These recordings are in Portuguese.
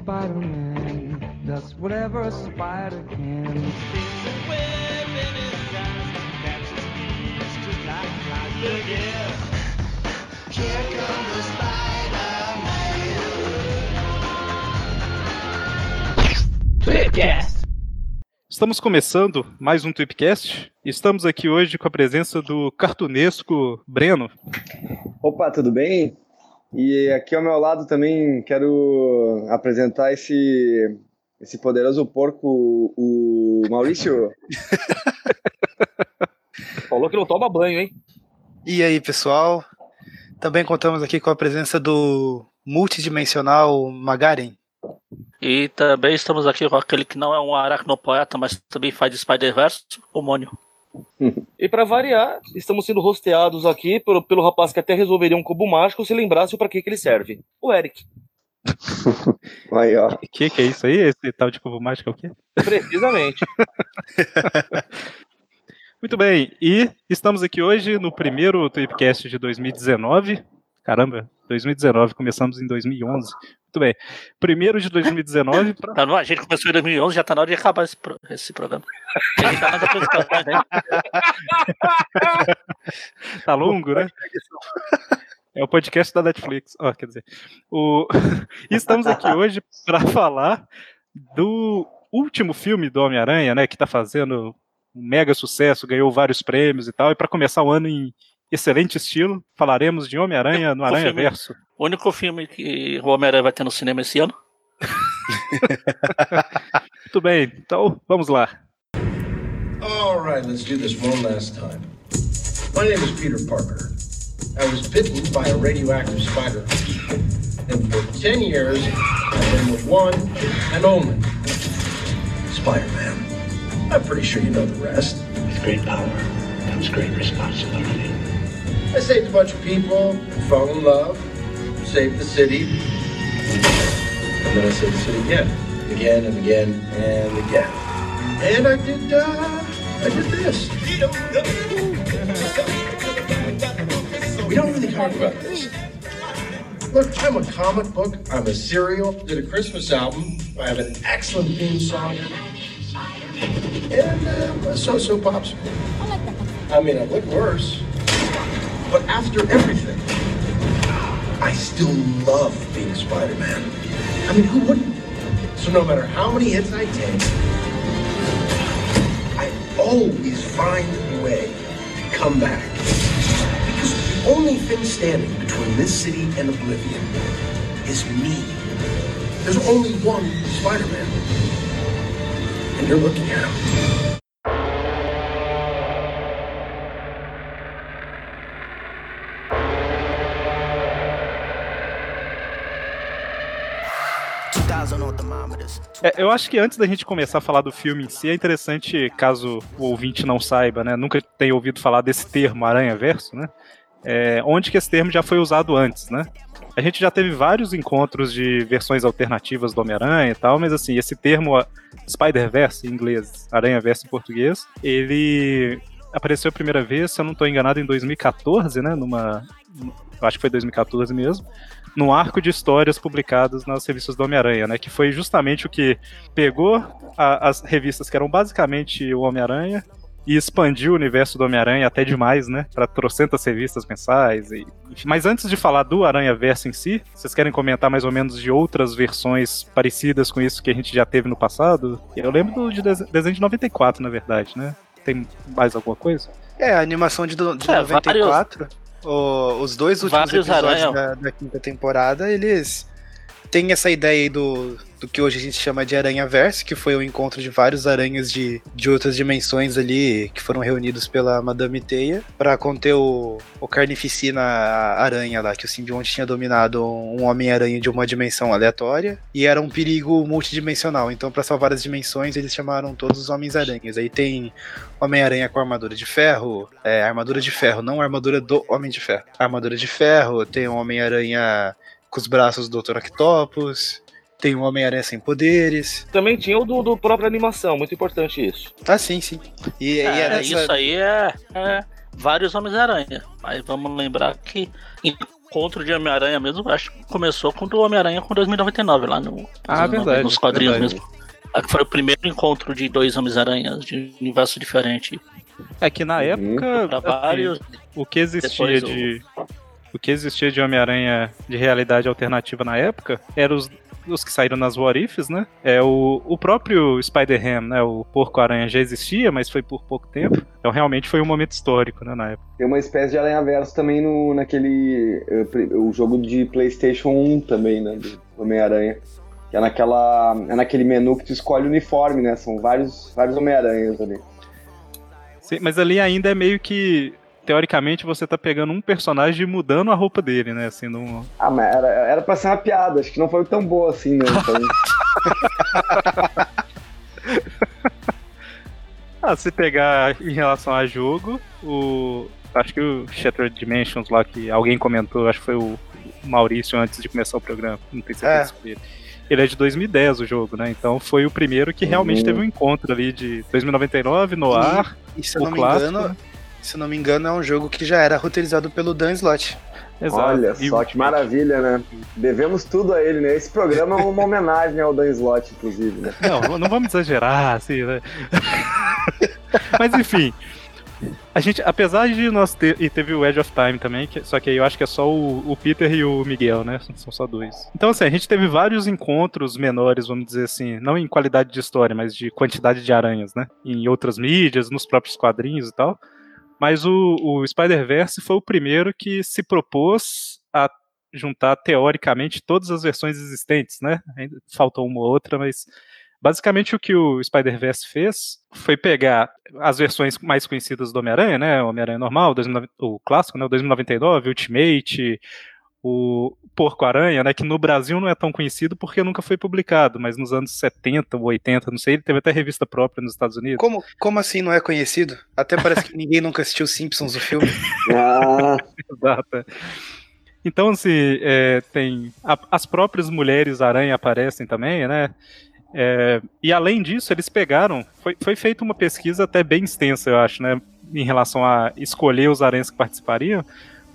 Spider-Man does whatever a spider can. Estamos começando mais um Tweepcast. Estamos aqui hoje com a presença do cartunesco Breno. Opa, tudo bem? E aqui ao meu lado também quero apresentar esse, esse poderoso porco, o Maurício. Falou que não toma banho, hein? E aí, pessoal? Também contamos aqui com a presença do multidimensional Magaren. E também estamos aqui com aquele que não é um aracnopoeta, mas também faz Spider-Verse, o Mônio. E pra variar, estamos sendo rosteados aqui pelo, pelo rapaz que até resolveria um cubo mágico se lembrasse para que, que ele serve. O Eric. Aí, ó. O que, que é isso aí? Esse tal de cubo mágico é o quê? Precisamente. Muito bem, e estamos aqui hoje no primeiro Tweepcast de 2019. Caramba, 2019, começamos em 2011. Muito bem. Primeiro de 2019 pra... Tá, a gente começou em 2011, já tá na hora de acabar esse, pro- esse programa. A gente tá né? Tá longo, né? É o podcast da Netflix. Ó, quer dizer, o... estamos aqui hoje para falar do último filme do Homem-Aranha, né? Que tá fazendo um mega sucesso, ganhou vários prêmios e tal. E para começar o ano em excelente estilo, falaremos de Homem-Aranha no O Aranha filme- Verso. O único filme que o Homem-Aranha vai ter no cinema esse ano. Muito bem, então vamos lá. All right, let's do this one last time. My name is Peter Parker. I was bitten by a radioactive spider. And for 10 years, I've been the one and only Spider-Man. I'm pretty sure you know the rest. With great power comes great responsibility. I saved a bunch of people, fell in love, saved the city. And then I saved the city again. Again and again and again. And I did, uh, I did this. We don't really talk about this. Look, I'm a comic book, I'm a serial, did a Christmas album, I have an excellent theme song, and uh, so-so popsicle. I mean, I've looked worse. But after everything, I still love being Spider-Man. I mean, who wouldn't? So no matter how many hits I take, I always find a way to come back. Because the only thing standing between this city and oblivion is me. There's only one Spider-Man. And you're looking at him. É, eu acho que antes da gente começar a falar do filme em si, é interessante, caso o ouvinte não saiba, né, nunca tenha ouvido falar desse termo Aranha Verso, né, é, onde que esse termo já foi usado antes, né? A gente já teve vários encontros de versões alternativas do Homem-Aranha e tal, mas assim, esse termo Spider-Verse em inglês, Aranha-Verso em português, ele apareceu a primeira vez, se eu não estou enganado, em 2014, né, numa... Eu acho que foi 2014 mesmo, num arco de histórias publicadas nas revistas do Homem-Aranha, né? Que foi justamente o que pegou a- as revistas que eram basicamente o Homem-Aranha e expandiu o universo do Homem-Aranha até demais, né? Para trocentas revistas mensais. E. Mas antes de falar do Aranha Verso em si, vocês querem comentar mais ou menos de outras versões parecidas com isso que a gente já teve no passado? Eu lembro do de dese- desenho de 94, na verdade, né? Tem mais alguma coisa? É, a animação de, do- de É, 94. O- os dois últimos Vários episódios da, da quinta temporada, eles têm essa ideia aí do, do que hoje a gente chama de Aranha Verso, que foi o encontro de vários aranhas de, de outras dimensões ali, que foram reunidos pela Madame Teia, pra conter o, o Carnificina Aranha lá, que o simbionte tinha dominado um Homem-Aranha de uma dimensão aleatória, e era um perigo multidimensional. Então, pra salvar as dimensões, eles chamaram todos os Homens-Aranhas. Aí tem Homem-Aranha com armadura de ferro, é, armadura de ferro, não armadura do Homem de Ferro. Armadura de ferro, tem o Homem-Aranha com os braços do Dr. Octopus, tem o Homem-Aranha sem poderes. Também tinha o do, do própria animação, muito importante isso. Ah, sim, sim. E, e É, era essa- Isso aí é, é vários Homens-Aranha. Mas vamos lembrar que encontro de Homem-Aranha mesmo, acho que começou com o do Homem-Aranha com 2099, lá no, Ah, nos- verdade, nos quadrinhos verdade. mesmo. Que foi o primeiro encontro de dois Homens-Aranhas de universo diferente. É que na Uhum. época. Assim, vários. o que existia Depois o- de. O que existia de Homem-Aranha de realidade alternativa na época eram os, os que saíram nas What Ifs, né? É o, o próprio Spider-Ham, né? O Porco-Aranha já existia, mas foi por pouco tempo. Então realmente foi um momento histórico, né, na época. Tem uma espécie de Aranha-Verso também no, naquele. eh, O jogo de PlayStation 1 também, né? Do Homem-Aranha. Que é naquela. É naquele menu que tu escolhe o uniforme, né? São vários, vários Homem-Aranhas ali. Sim, mas ali ainda é meio que. Teoricamente você tá pegando um personagem e mudando a roupa dele, né? Assim, não. Ah, mas era, era pra ser uma piada, acho que não foi tão boa assim, né? Então, Ah, se pegar em relação a jogo, o. Acho que o Shattered Dimensions lá que alguém comentou, acho que foi o Maurício antes de começar o programa. Não tenho certeza se foi ele. Ele é de 2010 o jogo, né? Então foi o primeiro que realmente Uhum. teve um encontro ali de 2099 no ar. E se eu O não me clássico, engano, né? Se não me engano, é um jogo que já era roteirizado pelo Dan Slott. Exato. olha E só que maravilha, né? Devemos tudo a ele, né? Esse programa é uma homenagem ao Dan Slott, inclusive, né? Não, não vamos exagerar, assim, né? Mas enfim. A gente, apesar de nós ter. E teve o Edge of Time também, que- só que aí eu acho que é só o, o Peter e o Miguel, né? São- São só dois. Então, assim, a gente teve vários encontros menores, vamos dizer assim, não em qualidade de história, mas de quantidade de aranhas, né? Em outras mídias, nos próprios quadrinhos e tal. Mas o, o Spider-Verse foi o primeiro que se propôs a juntar teoricamente todas as versões existentes, né? Ainda falta uma ou outra, mas basicamente o que o Spider-Verse fez foi pegar as versões mais conhecidas do Homem-Aranha, né? O Homem-Aranha normal, 2009 o clássico, né? O 2099, Ultimate, o Porco-Aranha, né? Que no Brasil não é tão conhecido porque nunca foi publicado, mas nos anos 70 ou 80, não sei, ele teve até revista própria nos Estados Unidos. Como, como assim não é conhecido? Até parece que ninguém nunca assistiu Simpsons, o filme. Ah, Exato. Então, assim, é, tem. a- as próprias mulheres aranha aparecem também, né? É, e além disso, eles pegaram. Foi, foi feita uma pesquisa até bem extensa, eu acho, né? Em relação a escolher os aranhas que participariam.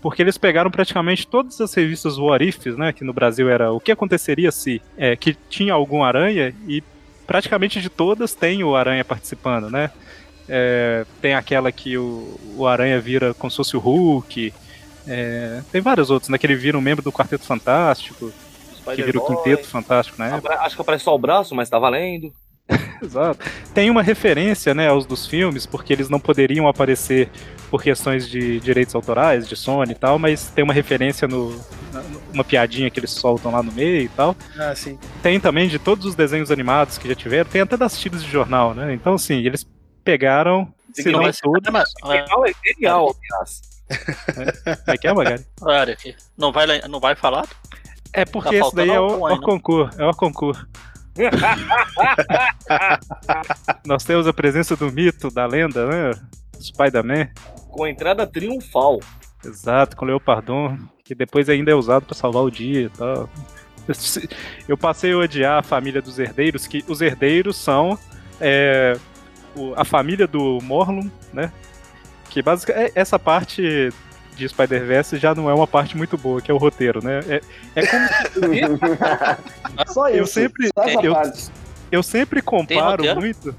Porque eles pegaram praticamente todas as revistas What Ifs, né? Que no Brasil era o que aconteceria se é, que tinha algum aranha e praticamente de todas tem o aranha participando, né? É, tem aquela que o, o aranha vira como se fosse o Hulk. É, tem vários outros, né? Que ele vira um membro do Quarteto Fantástico, que vira o. Quinteto Fantástico. Abra- Acho que aparece só o braço, mas tá valendo. Exato. Tem uma referência, né, aos dos filmes, porque eles não poderiam aparecer por questões de direitos autorais, de Sony e tal, mas tem uma referência no. na- uma piadinha que eles soltam lá no meio e tal. Ah, sim. Tem também de todos os desenhos animados que já tiveram, tem até das tiras de jornal, né? Então, assim, eles pegaram, se Não não ser todos. mas, é, Genial, é aliás. Como é que é, Magari? olha aqui. Não vai, não vai falar? É porque Tá esse daí é o, o concurso. É o concurso. Nós temos a presença do mito, da lenda, né? Spider-Man. Com entrada triunfal. Exato, com o Leopardon, que depois ainda é usado pra salvar o dia e tal. Eu passei a odiar a família dos herdeiros, que os herdeiros são é, a família do Morlun, né? Que basicamente essa parte de Spider-Verse já não é uma parte muito boa, que é o roteiro, né? É, é como só isso. eu sempre, só essa eu, parte. eu sempre comparo muito.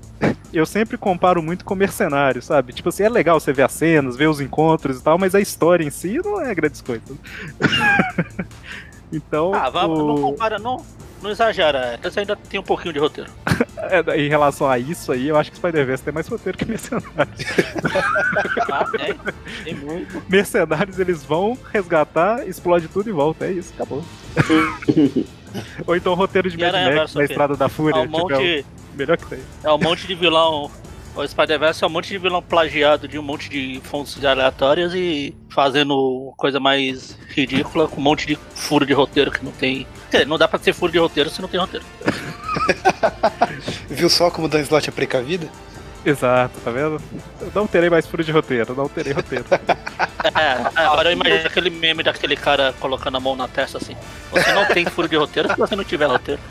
Eu sempre comparo muito com mercenários, sabe? Tipo assim, é legal você ver as cenas, ver os encontros e tal, mas a história em si não é grandes coisas. então, Ah, não o- compara, não, não exagera. Esse ainda tem um pouquinho de roteiro. é, em relação a isso aí, eu acho que Spider-Verse tem mais roteiro que Mercenários. Ah, tem, tem muito. Mercenários, eles vão resgatar, explode tudo e volta. É isso, acabou. Ou então o roteiro de Mad Max na? Estrada da Fúria. É um tipo, é monte, melhor que tem. é um monte de vilão. O Spider-Verse é um monte de vilão plagiado de um monte de fontes aleatórias e fazendo coisa mais ridícula com um monte de furo de roteiro que não tem. Quer dizer, não dá pra ser furo de roteiro se não tem roteiro. Viu só como o Dan Slott é precavido? Exato, tá vendo? Eu não terei mais furo de roteiro, não terei roteiro. É, agora eu imagino aquele meme daquele cara colocando a mão na testa assim. Você não tem furo de roteiro se você não tiver roteiro.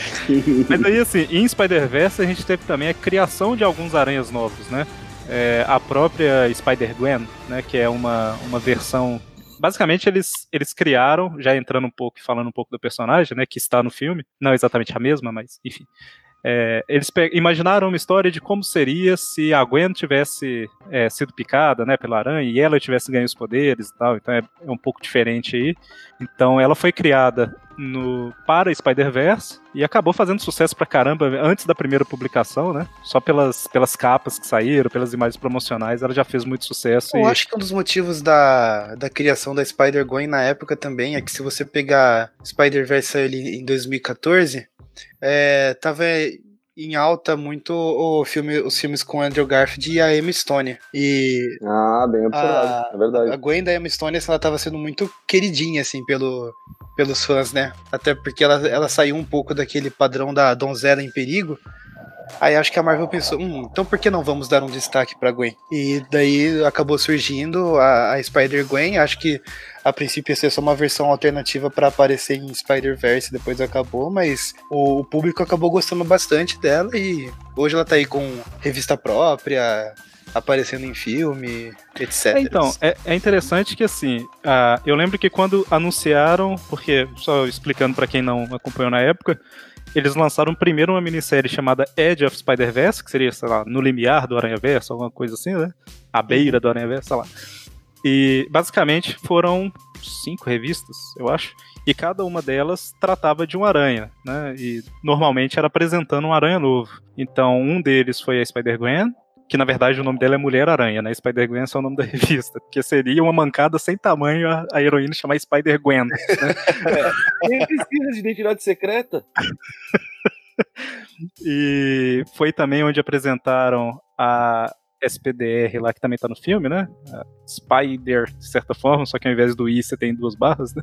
Mas aí, assim, em Spider-Verse a gente teve também a criação de alguns aranhas novos, né? é, a própria Spider-Gwen, né, que é uma, uma versão basicamente eles, eles criaram, já entrando um pouco e falando um pouco do personagem, né, que está no filme, não exatamente a mesma, mas enfim. É, eles imaginaram uma história de como seria se a Gwen tivesse é, sido picada né, pela aranha e ela tivesse ganho os poderes e tal, então é, é um pouco diferente aí. Então ela foi criada no, para Spider-Verse e acabou fazendo sucesso pra caramba antes da primeira publicação, né? Só pelas, pelas capas que saíram, pelas imagens promocionais, ela já fez muito sucesso. Eu e... acho que um dos motivos da, da criação da Spider-Gwen na época também é que se você pegar Spider-Verse ali em 2014, é, tava em alta muito o filme, os filmes com Andrew Garfield e a Emma Stone. E ah, bem observado, a, é verdade. A Gwen da Emma Stone ela tava sendo muito queridinha assim pelo, pelos fãs, né? Até porque ela, ela saiu um pouco daquele padrão da donzela em perigo. Aí acho que a Marvel pensou, hum, então por que não vamos dar um destaque pra Gwen? E daí acabou surgindo a, a Spider-Gwen, acho que a princípio ia ser só uma versão alternativa para aparecer em Spider-Verse, depois acabou, mas o, o, público acabou gostando bastante dela e hoje ela tá aí com revista própria, aparecendo em filme, etc. É, então, é, é, interessante que assim, uh, eu lembro que quando anunciaram, porque, só explicando para quem não acompanhou na época, eles lançaram primeiro uma minissérie chamada Edge of Spider-Verse, que seria, sei lá, no limiar do Aranha-Verso, alguma coisa assim, né? A beira do Aranha-Verso, sei lá. E basicamente foram cinco revistas, eu acho, e cada uma delas tratava de um aranha, né? E normalmente era apresentando um aranha novo. Então, um deles foi a Spider-Gwen, que na verdade o nome dela é Mulher-Aranha, né? Spider-Gwen é o nome da revista, porque seria uma mancada sem tamanho a, a heroína chamar Spider-Gwen. Né? é. Nem precisa de identidade secreta. e foi também onde apresentaram a SPDR lá, que também tá no filme, né? A Spider, de certa forma, só que ao invés do I você tem duas barras, né?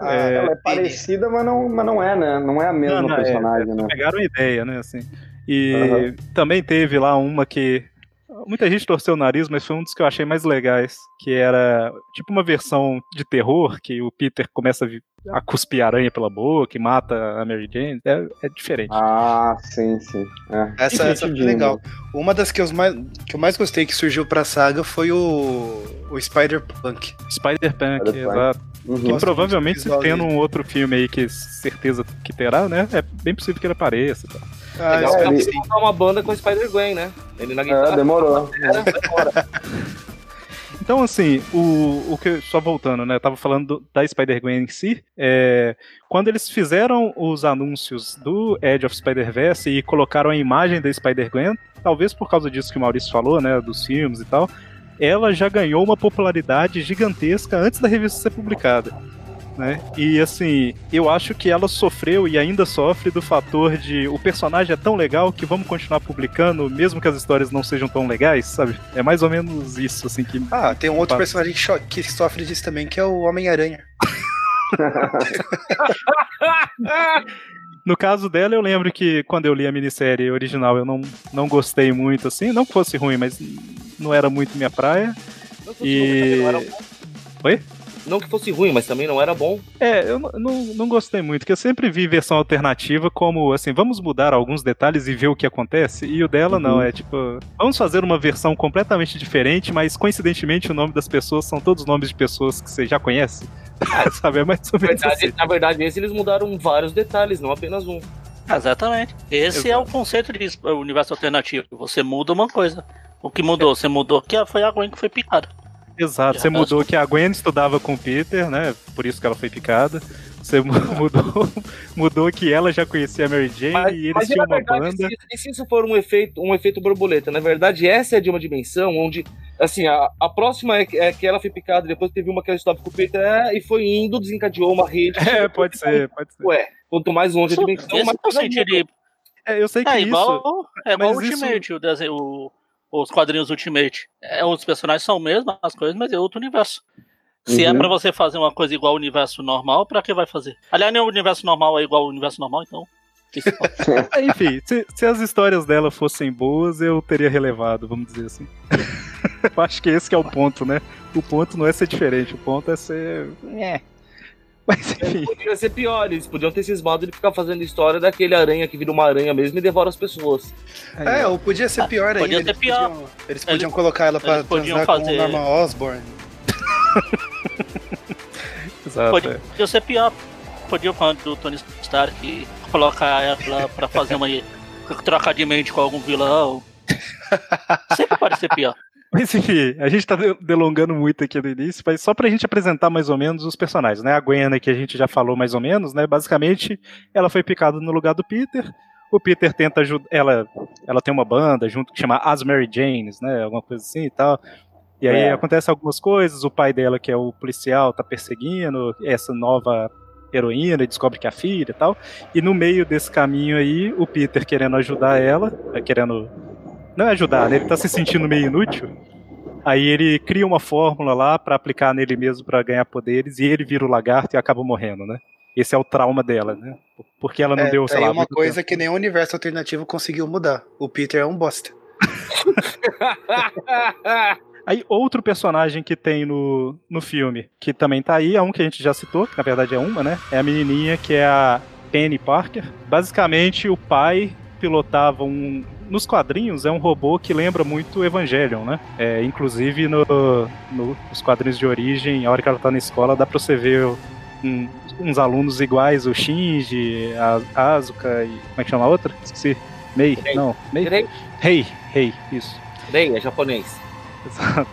Ah, é... Ela é parecida, mas não, mas não é, né? Não é a mesma não, não, é, personagem, é, né? Pegaram a ideia, né? Assim. E uhum. também teve lá uma que muita gente torceu o nariz, mas foi um dos que eu achei mais legais, que era tipo uma versão de terror, que o Peter começa a cuspir aranha pela boca e mata a Mary Jane. É, é diferente. Ah, sim, sim. É. Essa, essa foi legal. Uma das que eu, mais, que eu mais gostei que surgiu pra saga foi o, o Spider-Punk. Spider-Punk, Spider exato. Uhum. Que provavelmente, tendo um outro filme aí que certeza que terá, né? É bem possível que ele apareça. Tá? Ah, Legal, é, ele... uma banda com Spider-Gwen, né? Ele na guitarra. É, demorou. Então, assim, o, o que. Só voltando, né? Eu tava falando do, da Spider-Gwen em si. É, quando eles fizeram os anúncios do Edge of Spider-Verse e colocaram a imagem da Spider-Gwen, talvez por causa disso que o Maurício falou, né? Dos filmes e tal, ela já ganhou uma popularidade gigantesca antes da revista ser publicada. Né? E assim, eu acho que ela sofreu e ainda sofre do fator de o personagem é tão legal que vamos continuar publicando, mesmo que as histórias não sejam tão legais, sabe? É mais ou menos isso, assim que. Ah, tem um outro personagem que sofre disso também, que é o Homem-Aranha. No caso dela, eu lembro que quando eu li a minissérie original, eu não, não gostei muito, assim. Não que fosse ruim, mas não era muito minha praia. Não e... Não Oi? Não que fosse ruim, mas também não era bom. É, eu não, não gostei muito, porque eu sempre vi versão alternativa como, assim, vamos mudar alguns detalhes e ver o que acontece. E o dela uhum. não, é tipo, vamos fazer uma versão completamente diferente, mas coincidentemente o nome das pessoas são todos nomes de pessoas que você já conhece. Sabe, é mais ou menos na verdade, assim. Na verdade, esse eles mudaram vários detalhes, não apenas um. Exatamente. Esse Exato. é o conceito de universo alternativo. Você muda uma coisa. O que mudou? Você mudou que foi a Gwen que foi picada. Exato, você mudou que a Gwen estudava com o Peter, né? Por isso que ela foi picada. Você mudou, mudou que ela já conhecia a Mary Jane mas, e eles tinham uma verdade, banda. E se isso for um efeito, um efeito borboleta? Na verdade, essa é de uma dimensão onde, assim, a, a próxima é, é que ela foi picada, depois teve uma que ela estava com o Peter é, e foi indo, desencadeou uma rede. É, pode ser, pode ser. Ué, quanto mais longe a dimensão, mais. Sentido É, eu sei que é, isso. Igual, é igual o Ultimate, isso... o desenho. O os quadrinhos Ultimate. É, os personagens são mesmo, as coisas, mas é outro universo. Se é uhum. é para você fazer uma coisa igual ao universo normal, para que vai fazer? Aliás, nem o universo normal é igual ao universo normal, então. Enfim, se, se, as histórias dela fossem boas, eu teria relevado, vamos dizer assim. eu acho que esse que é o ponto, né? O ponto não é ser diferente, o ponto é ser. É. Mas enfim. Podia ser pior, eles podiam ter cismado de ficar fazendo história daquele aranha que vira uma aranha mesmo e devora as pessoas. É, ou podia ser pior ainda. podia ser eles pior. Podiam, eles podiam colocar ela pra eles transar com fazer- o Norman Osborn. Exato. Podia, é. podia ser pior. Podia falar do Tony Stark colocar ela pra fazer uma. trocar de mente com algum vilão. Sempre pode ser pior. Mas enfim, a gente tá de- delongando muito aqui no início, mas só pra gente apresentar mais ou menos os personagens, né? A Gwen, que a gente já falou mais ou menos, né? Basicamente, ela foi picada no lugar do Peter. O Peter tenta ajudar. Ela, ela tem uma banda junto que chama As Mary Janes, né? Alguma coisa assim e tal. E aí É. acontece algumas coisas, o pai dela, que é o policial, tá perseguindo essa nova heroína e descobre que é a filha e tal. E no meio desse caminho aí, o Peter querendo ajudar ela, eh, querendo. Não é ajudar, né? Ele tá se sentindo meio inútil. Aí ele cria uma fórmula lá pra aplicar nele mesmo pra ganhar poderes e ele vira o lagarto e acaba morrendo, né? Esse é o trauma dela, né? Porque ela não é, deu, sei aí lá, uma muito coisa que nenhum universo alternativo conseguiu mudar. O Peter é um bosta. Aí outro personagem que tem no, no filme, que também tá aí, é um que a gente já citou, que na verdade é uma, né? É a menininha que é a Penny Parker. Basicamente, o pai pilotava um. Nos quadrinhos é um robô que lembra muito o Evangelion, né? É, inclusive no, no- nos quadrinhos de origem, a hora que ela tá na escola, dá pra você ver um- uns alunos iguais, o Shinji, a Asuka e. Como é que chama a outra? Esqueci. Mei? Rei. Não, Mei? Rei. Rei, Rei, isso. Bem, é japonês. Exato.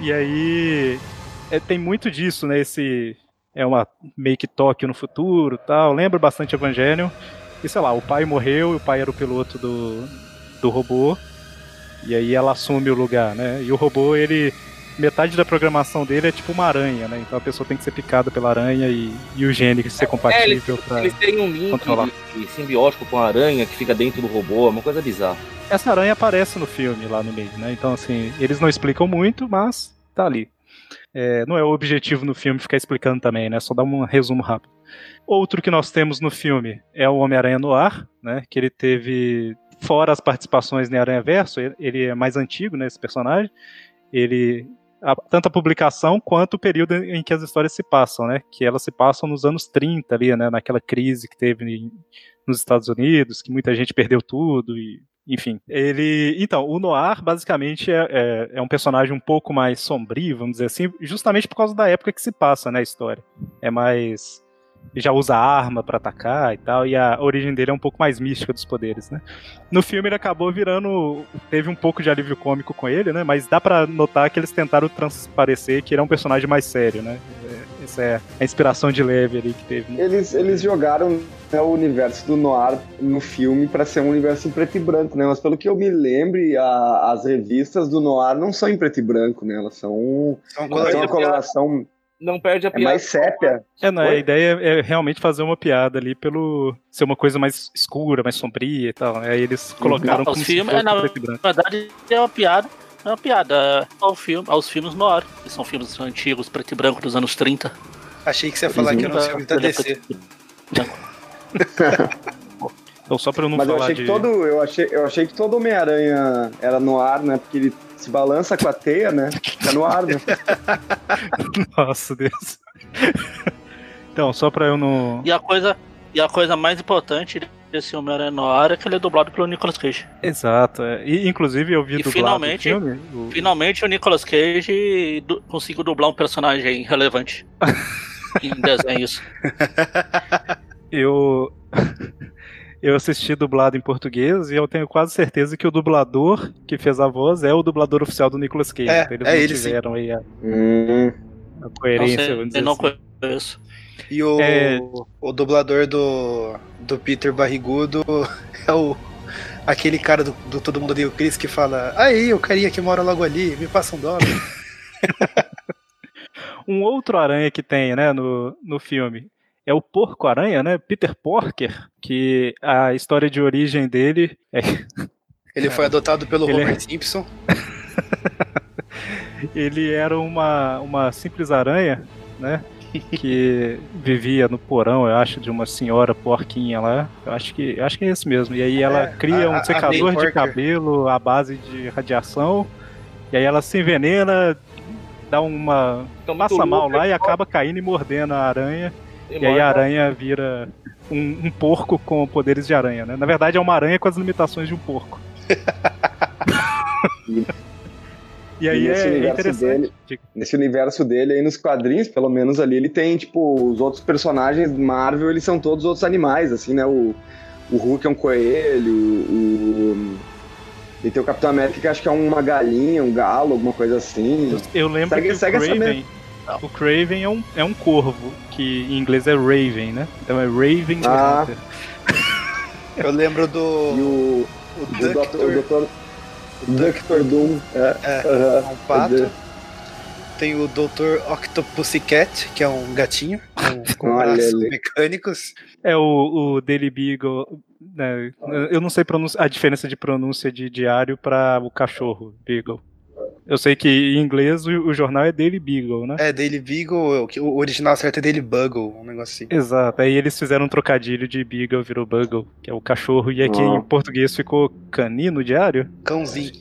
E aí é, tem muito disso, né? Esse é uma meio que Tóquio no futuro, tal. Lembra bastante Evangelion. E sei lá, o pai morreu, e o pai era o piloto do, do robô. E aí ela assume o lugar, né? E o robô, ele metade da programação dele é tipo uma aranha, né? Então a pessoa tem que ser picada pela aranha e, e o gene que ser compatível pra... Eles têm um link controlar. simbiótico com a aranha que fica dentro do robô, é uma coisa bizarra. Essa aranha aparece no filme lá no meio, né? Então, assim, eles não explicam muito, mas tá ali. É, não é o objetivo no filme ficar explicando também, né? Só dar um resumo rápido. Outro que nós temos no filme é o Homem-Aranha no Ar, né? Que ele teve, fora as participações em Aranha Verso, ele- é mais antigo, né? Esse personagem. Ele. a- tanto a publicação quanto o período em que as histórias se passam, né? Que elas se passam nos anos 30 ali, né? Naquela crise que teve em- nos Estados Unidos, que muita gente perdeu tudo e enfim, ele. Então, o Noir basicamente é, é, é um personagem um pouco mais sombrio, vamos dizer assim, justamente por causa da época que se passa, né, história. É mais. Já usa arma pra atacar e tal, e a origem dele é um pouco mais mística dos poderes, né? No filme ele acabou virando. Teve um pouco de alívio cômico com ele, né? Mas dá pra notar que eles tentaram transparecer que ele é um personagem mais sério, né? É, Essa é a inspiração de leve ali que teve. né? Eles, eles jogaram né, o universo do Noir no filme pra ser um universo em preto e branco, né? Mas pelo que eu me lembre, a- as revistas do Noir não são em preto e branco, né? Elas são, São elas têm uma coloração Não perde a é piada. mais sépia. É, não, a ideia é realmente fazer uma piada ali pelo ser uma coisa mais escura, mais sombria e tal. Aí eles colocaram Os como se fosse é, na. Na verdade, é uma piada. É uma piada ao filme, aos filmes no ar, que são filmes antigos, preto e branco dos anos 30. Achei que você ia falar que era um filme da é DC. Então, só pra eu não Mas eu falar achei de. que todo, eu achei, eu achei que todo Homem-Aranha era no ar, né? Porque ele se balança com a teia, né? Fica no ar, né? Nossa, Deus. então, só pra eu não. E a coisa, e a coisa mais importante desse Homem-Aranha no ar é que ele é dublado pelo Nicolas Cage. Exato. é. E, inclusive, eu vi E dublado finalmente- o filme. o- Finalmente o Nicolas Cage du- conseguiu dublar um personagem relevante em desenhos. Eu. Eu assisti dublado em português e eu tenho quase certeza que o dublador que fez a voz é o dublador oficial do Nicolas Cage. É, então eles é ele, sim. mantiveram aí a, Hum, a Não coerência, vamos dizer eu não assim. conheço. E o, É. o dublador do, do Peter Barrigudo é o aquele cara do, do Todo Mundo Odeia o Chris que fala aí, o carinha que mora logo ali, me passa um dólar. Um outro aranha que tem, né, no, no filme é o Porco-Aranha, né? Peter Porker, que a história de origem dele é Ele foi adotado pelo Ele é- Simpson. ele era uma, uma simples aranha, né? Que vivia no porão, eu acho, de uma senhora porquinha lá. Eu acho que, eu acho que é esse mesmo. E aí ela É, cria a- um a secador de cabelo à base de radiação. E aí ela se envenena, dá uma. Muito passa mal lá e acaba caindo e mordendo a aranha. E aí a aranha vira um, um porco com poderes de aranha, né? Na verdade é uma aranha com as limitações de um porco. E aí E nesse é, é universo interessante. Nesse universo dele, aí nos quadrinhos, pelo menos ali, ele tem, tipo, os outros personagens Marvel, eles são todos outros animais, assim, né? O, o Hulk é um coelho, o. E tem o Capitão América que acho que é uma galinha, um galo, alguma coisa assim. Eu, lembro Segue- que segue o essa Craven, o Craven é um, é um corvo, que em inglês é Raven, né? Então é Raven Ah. Hunter. Eu lembro do o, o. Ductor, O Dr. Dr. Doom. É, É, um pato. Tem o Dr. Octopussycat, que é um gatinho com, com Olha braços ali. mecânicos. É o, o Daily Beagle. né, eu não sei a diferença de pronúncia de diário para o cachorro Beagle. Eu sei que em inglês o, o jornal é Daily Beagle, né? É, Daily Beagle, o original certo é Daily Bugle, um negócio assim. Exato. Aí eles fizeram um trocadilho de Beagle virou Bugle, que é o cachorro, e aqui Ah. em português ficou canino diário. Cãozinho.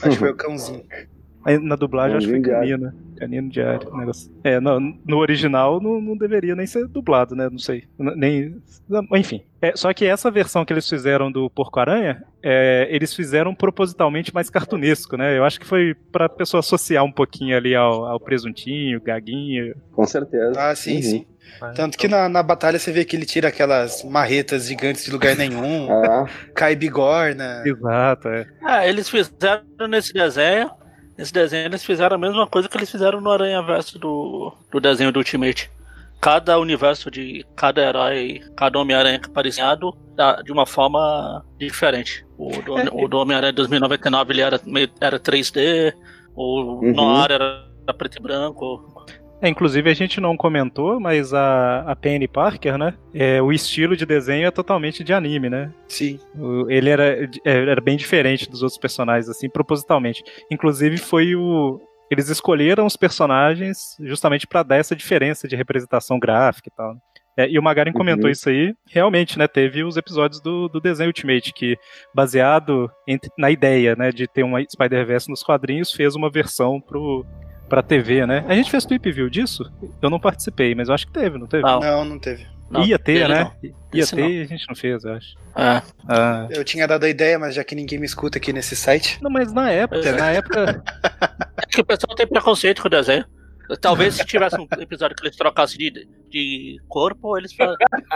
Acho que foi o cãozinho. Na dublagem acho que foi Canino diário. canino. Canino diário. Negócio. É, no, no original não, não deveria nem ser dublado, né? Não sei. Nem. Enfim. É, só que essa versão que eles fizeram do Porco-Aranha, é, eles fizeram propositalmente mais cartunesco, né? Eu acho que foi pra pessoa associar um pouquinho ali ao, ao presuntinho, gaguinho. Com certeza. Ah, sim, Uhum. sim. Tanto que na, na batalha você vê que ele tira aquelas marretas gigantes de lugar nenhum, Ah, cai bigorna. Exato, é. É, eles fizeram nesse desenho. Nesse desenho eles fizeram a mesma coisa que eles fizeram no Aranha Verso do, do desenho do Ultimate. Cada universo de cada herói, cada Homem-Aranha que aparecia da- de uma forma diferente. O do, o do Homem-Aranha 2099 ele era, meio- era 3D, o Uhum. Noir era preto e branco. É, inclusive a gente não comentou, mas a, a Penny Parker, né? É, o estilo de desenho é totalmente de anime, né? Sim. O- Ele era, é, era bem diferente dos outros personagens, assim, propositalmente. Inclusive foi o. Eles escolheram os personagens justamente pra dar essa diferença de representação gráfica e tal. né? É, e o Magarin comentou Uhum. isso aí. Realmente, né? Teve os episódios do, do desenho Ultimate, que, baseado entre- na ideia, né, de ter uma Spider-Verse nos quadrinhos, fez uma versão pro, pra TV, né? A gente fez tweet view disso? Eu não participei, mas eu acho que teve, não teve? Não. Não, não teve. Não, Ia ter, né? não. Ia Esse ter não. e a gente não fez, eu acho. É. Ah. Eu tinha dado a ideia, mas já que ninguém me escuta aqui nesse site. Não, mas na época, É. na época. Acho que o pessoal tem preconceito com o desenho. Talvez se tivesse um episódio que eles trocassem de, de corpo, eles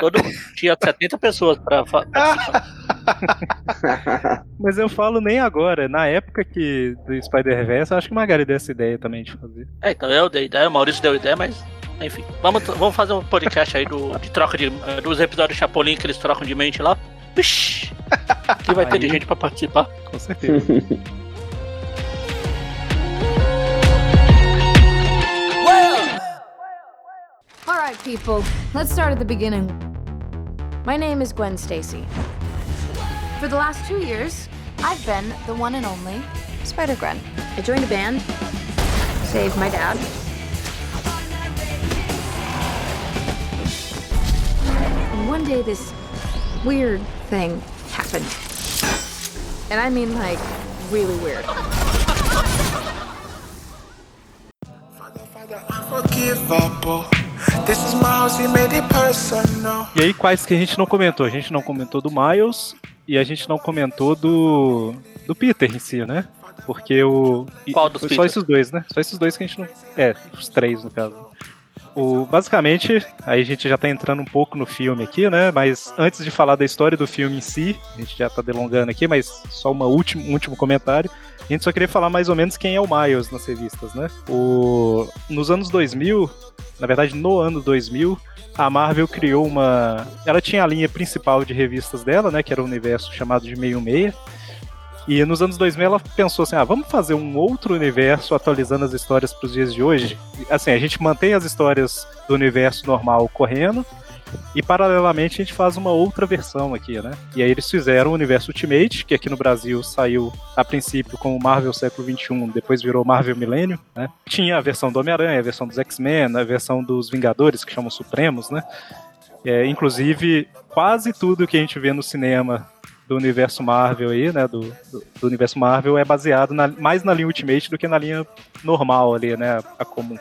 todo tinha 70 pessoas participar. Mas eu falo nem agora. Na época que do Spider-Verse, eu acho que o Magari deu essa ideia também de fazer. É, então eu dei ideia, o Maurício deu ideia, mas enfim. Vamos, vamos fazer um podcast aí do, de troca de. dos episódios Chapolin que eles trocam de mente lá. Vixe! Que vai ter de Aí. gente pra participar. Com certeza. right, people, let's start at the beginning. My name is Gwen Stacy. For the last two years, I've been the one and only Spider Gwen. I joined a band, saved my dad. And one day, this weird thing happened. And I mean, like, really weird. Unforgivable. This E aí, quais que a gente não comentou? A gente não comentou do Miles e a gente não comentou do. do Peter em si, né? Porque o. Qual dos foi Só Peter? esses dois, né? Só esses dois que a gente não. É, os três no caso. O, basicamente, aí a gente já tá entrando um pouco no filme aqui, né? Mas antes de falar da história do filme em si, a gente já tá delongando aqui, mas só uma última, um último comentário. A gente só queria falar mais ou menos quem é o Miles nas revistas, né? O, nos anos 2000, na verdade no ano 2000, a Marvel criou uma. Ela tinha a linha principal de revistas dela, né? Que era o universo chamado de 616. E nos anos 2000 ela pensou assim: ah, vamos fazer um outro universo atualizando as histórias para os dias de hoje. Assim, a gente mantém as histórias do universo normal correndo. E paralelamente a gente faz uma outra versão aqui, né? E aí eles fizeram o Universo Ultimate, que aqui no Brasil saiu a princípio como Marvel Século XXI, depois virou Marvel Milênio, né? Tinha a versão do Homem-Aranha, a versão dos X-Men, a versão dos Vingadores, que chamam Supremos, né? É, inclusive, quase tudo que a gente vê no cinema do universo Marvel aí, né? Do, do, do universo Marvel é baseado na- mais na linha Ultimate do que na linha normal ali, né? A comum.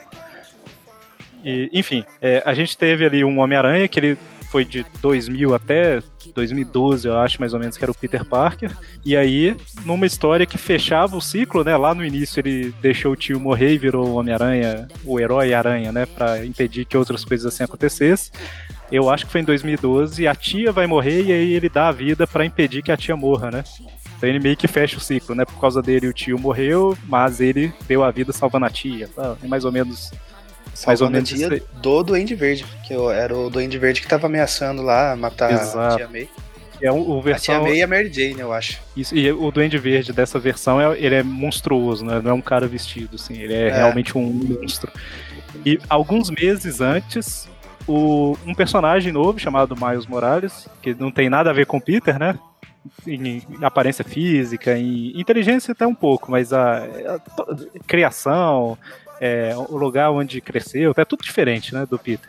E, enfim, é, a gente teve ali um Homem-Aranha que ele foi de 2000 até 2012, eu acho, mais ou menos, que era o Peter Parker. E aí, numa história que fechava o ciclo, né? Lá no início ele deixou o tio morrer e virou o Homem-Aranha, o herói aranha, né? Pra impedir que outras coisas assim acontecessem. Eu acho que foi em 2012, a tia vai morrer e aí ele dá a vida para impedir que a tia morra, né? Então ele meio que fecha o ciclo, né? Por causa dele o tio morreu, mas ele deu a vida salvando a tia. Tá? É mais ou menos. Mais ou Salvando a menos aí. do Duende Verde, que eu- era o Duende Verde que tava ameaçando lá matar a Exato. Tia May. É um, o A Tia versão. May e a Mary Jane, eu acho. Isso, e o Duende Verde dessa versão é, ele é monstruoso, né? Não é um cara vestido, assim, ele é, É. realmente um monstro. E alguns meses antes, o, um personagem novo chamado Miles Morales, que não tem nada a ver com o Peter, né? Em, em aparência física, em inteligência até um pouco, mas a, a to- criação, é, o lugar onde cresceu, é tudo diferente, né, do Peter.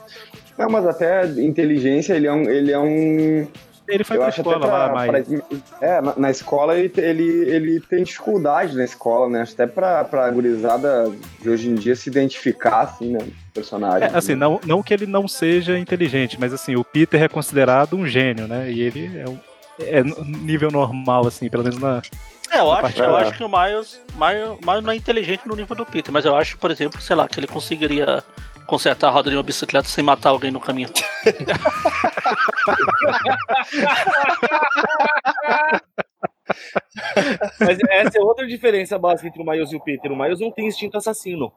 Não, mas até inteligência, ele é um. Ele é um Ele foi eu pra escola pra, lá, mas... pra- é, na, na escola ele, ele, ele tem dificuldade na escola, né? Acho até pra, pra gurizada de hoje em dia se identificar, assim, né? Personagem. É, assim, não, não que ele não seja inteligente, mas assim, o Peter é considerado um gênio, né? E ele é, um, é nível normal, assim, pelo menos na. É, eu acho, eu da- acho que o Miles, Miles, Miles não é inteligente no nível do Peter, mas eu acho, por exemplo, sei lá, que ele conseguiria consertar a roda de uma bicicleta sem matar alguém no caminho. Mas essa é outra diferença básica entre o Miles e o Peter. O Miles não tem instinto assassino.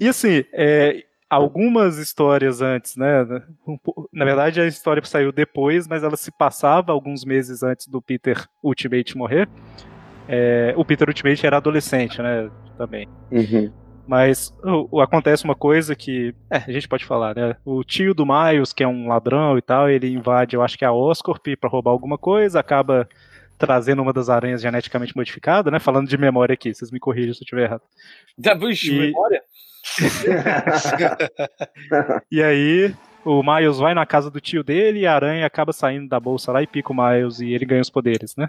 E assim, é, algumas histórias antes, né? na verdade, a história saiu depois, mas ela se passava alguns meses antes do Peter Ultimate morrer. É, o Peter Ultimate era adolescente, né? Também. Uhum. Mas o- o- acontece uma coisa que. É, a gente pode falar, né? O tio do Miles, que é um ladrão e tal, ele invade, eu acho que é a Oscorp pra roubar alguma coisa, acaba trazendo uma das aranhas geneticamente modificada, né? Falando de memória aqui, vocês me corrijam se eu estiver errado. Ixi, E- memória? E aí, o Miles vai na casa do tio dele e a aranha acaba saindo da bolsa lá e pica o Miles e ele ganha os poderes, né?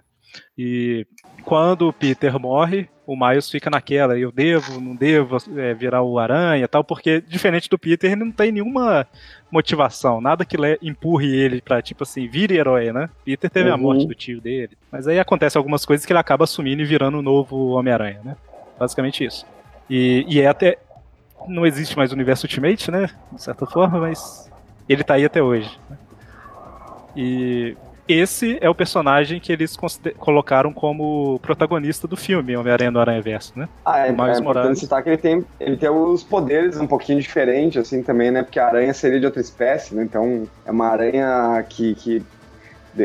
E quando o Peter morre, o Miles fica naquela, eu devo, não devo é, virar o aranha e tal, porque diferente do Peter, ele não tem nenhuma motivação, nada que empurre ele pra, tipo assim, vire herói, né? Peter teve a Uhum. morte do tio dele. Mas aí acontece algumas coisas que ele acaba assumindo e virando o novo Homem-Aranha, né? Basicamente isso. E, e é até. Não existe mais o universo Ultimate, né? De certa forma, mas ele tá aí até hoje. né? E esse é o personagem que eles colocaram como protagonista do filme Homem-Aranha no Aranha Verso, né? Ah, é, O Miles é importante citar que ele tem, ele tem os poderes um pouquinho diferentes, assim, também, né? Porque a aranha seria de outra espécie, né? Então, é uma aranha que, que,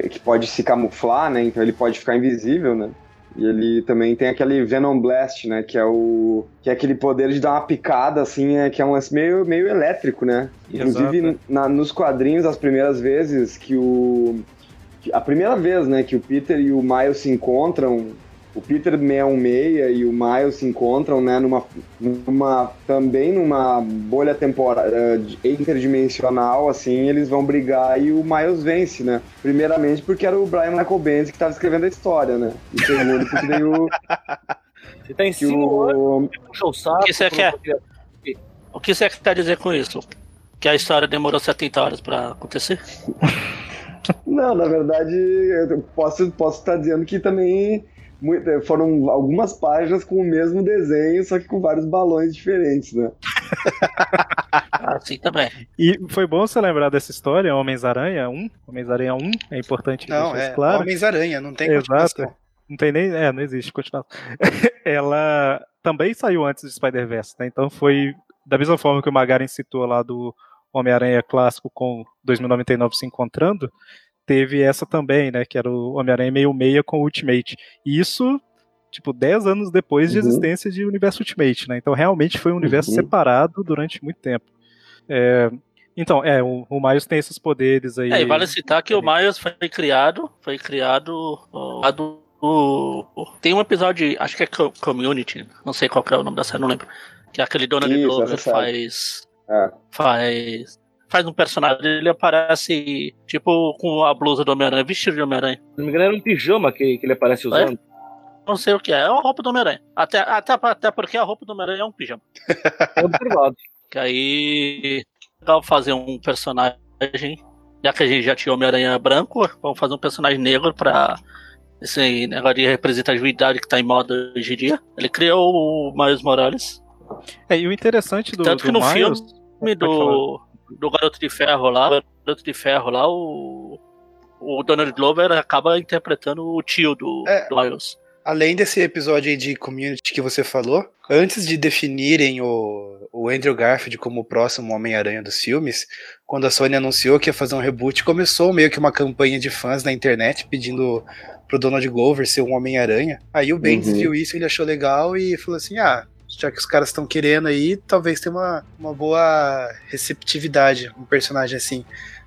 que pode se camuflar, né? Então ele pode ficar invisível, né? E ele também tem aquele Venom Blast, né? Que é o. Que é aquele poder de dar uma picada, assim, é, que é um lance meio, meio elétrico, né? Inclusive, Exato. na- nos quadrinhos, as primeiras vezes que o. A primeira vez, né, que o Peter e o Miles se encontram, o Peter 616 e o Miles se encontram, né, numa, numa também numa bolha temporal interdimensional, assim, eles vão brigar e o Miles vence, né? Primeiramente porque era o Brian Michael Bendis que estava escrevendo a história, né? E segundo porque daí o, Você tá que insinuando o que o saco. O que você quer? O que você quer dizer com isso? Que a história demorou 70 horas pra acontecer? Não, na verdade, eu posso posso estar dizendo que também mu- foram algumas páginas com o mesmo desenho, só que com vários balões diferentes, né? Assim também. E foi bom você lembrar dessa história, Homens-Aranha 1. Homens-Aranha 1, é importante Não, deixar isso é claro. Homens-Aranha, não tem Exato. Não tem nem. É, não existe continuação. Ela também saiu antes do Spider-Verse, né? Então foi da mesma forma que o Magaren citou lá do Homem-Aranha clássico com 2099 se encontrando, teve essa também, né? Que era o Homem-Aranha meio meia com o Ultimate. E isso, tipo, 10 anos depois de Uhum. existência de Universo Ultimate, né? Então realmente foi um universo Uhum. separado durante muito tempo. É, então, é, o, o Miles tem esses poderes aí. É, e vale citar que o Miles foi criado, foi criado ó, lá do, do- tem um episódio, acho que é Co- Community, não sei qual que é o nome da série, não lembro. Que é aquele Donald Glover faz É. faz faz um personagem, ele aparece tipo com a blusa do Homem-Aranha, vestido de Homem-Aranha. Se não me engano, era um pijama que, que ele aparece usando. não sei o que é. É a roupa do Homem-Aranha. Até, até, até porque a roupa do Homem-Aranha é um pijama. É observado. Que aí. Legal fazer um personagem. Já que a gente já tinha Homem-Aranha branco, vamos fazer um personagem negro pra esse negócio de representatividade que tá em moda hoje em dia. Ele criou o Miles Morales. É, e o interessante do, Tanto que do no Miles, filme do, do Garoto de Ferro lá, Garoto de Ferro lá, o, o Donald Glover acaba interpretando o tio do, É. do Miles. Além desse episódio aí de community que você falou, antes de definirem o, o Andrew Garfield como o próximo Homem-Aranha dos filmes, quando a Sony anunciou que ia fazer um reboot, começou meio que uma campanha de fãs na internet pedindo pro Donald Glover ser um Homem-Aranha. Aí o Bendis Uhum. viu isso, ele achou legal e falou assim: ah, já que os caras estão querendo aí, talvez tenha uma, uma boa receptividade, um personagem assim.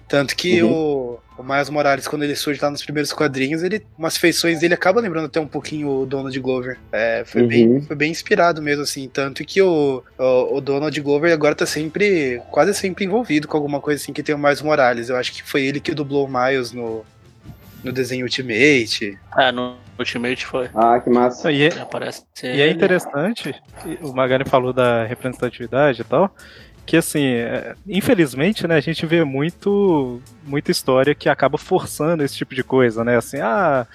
Tanto que o, o Miles Morales, quando ele surge lá nos primeiros quadrinhos, ele, umas feições dele acaba lembrando até um pouquinho o Donald Glover. É, foi, Uhum. bem, foi bem inspirado mesmo, assim. Tanto que o, o, o Donald Glover agora tá sempre, quase sempre envolvido com alguma coisa assim que tem o Miles Morales. Eu acho que foi ele que dublou o Miles no, no desenho Ultimate. É, no Ultimate foi. Ah, que massa. E é, Aparece e é ele. interessante, o Magari falou da representatividade e tal, que assim, é, infelizmente, né, a gente vê muito, muita história que acaba forçando esse tipo de coisa, né? Assim, ah,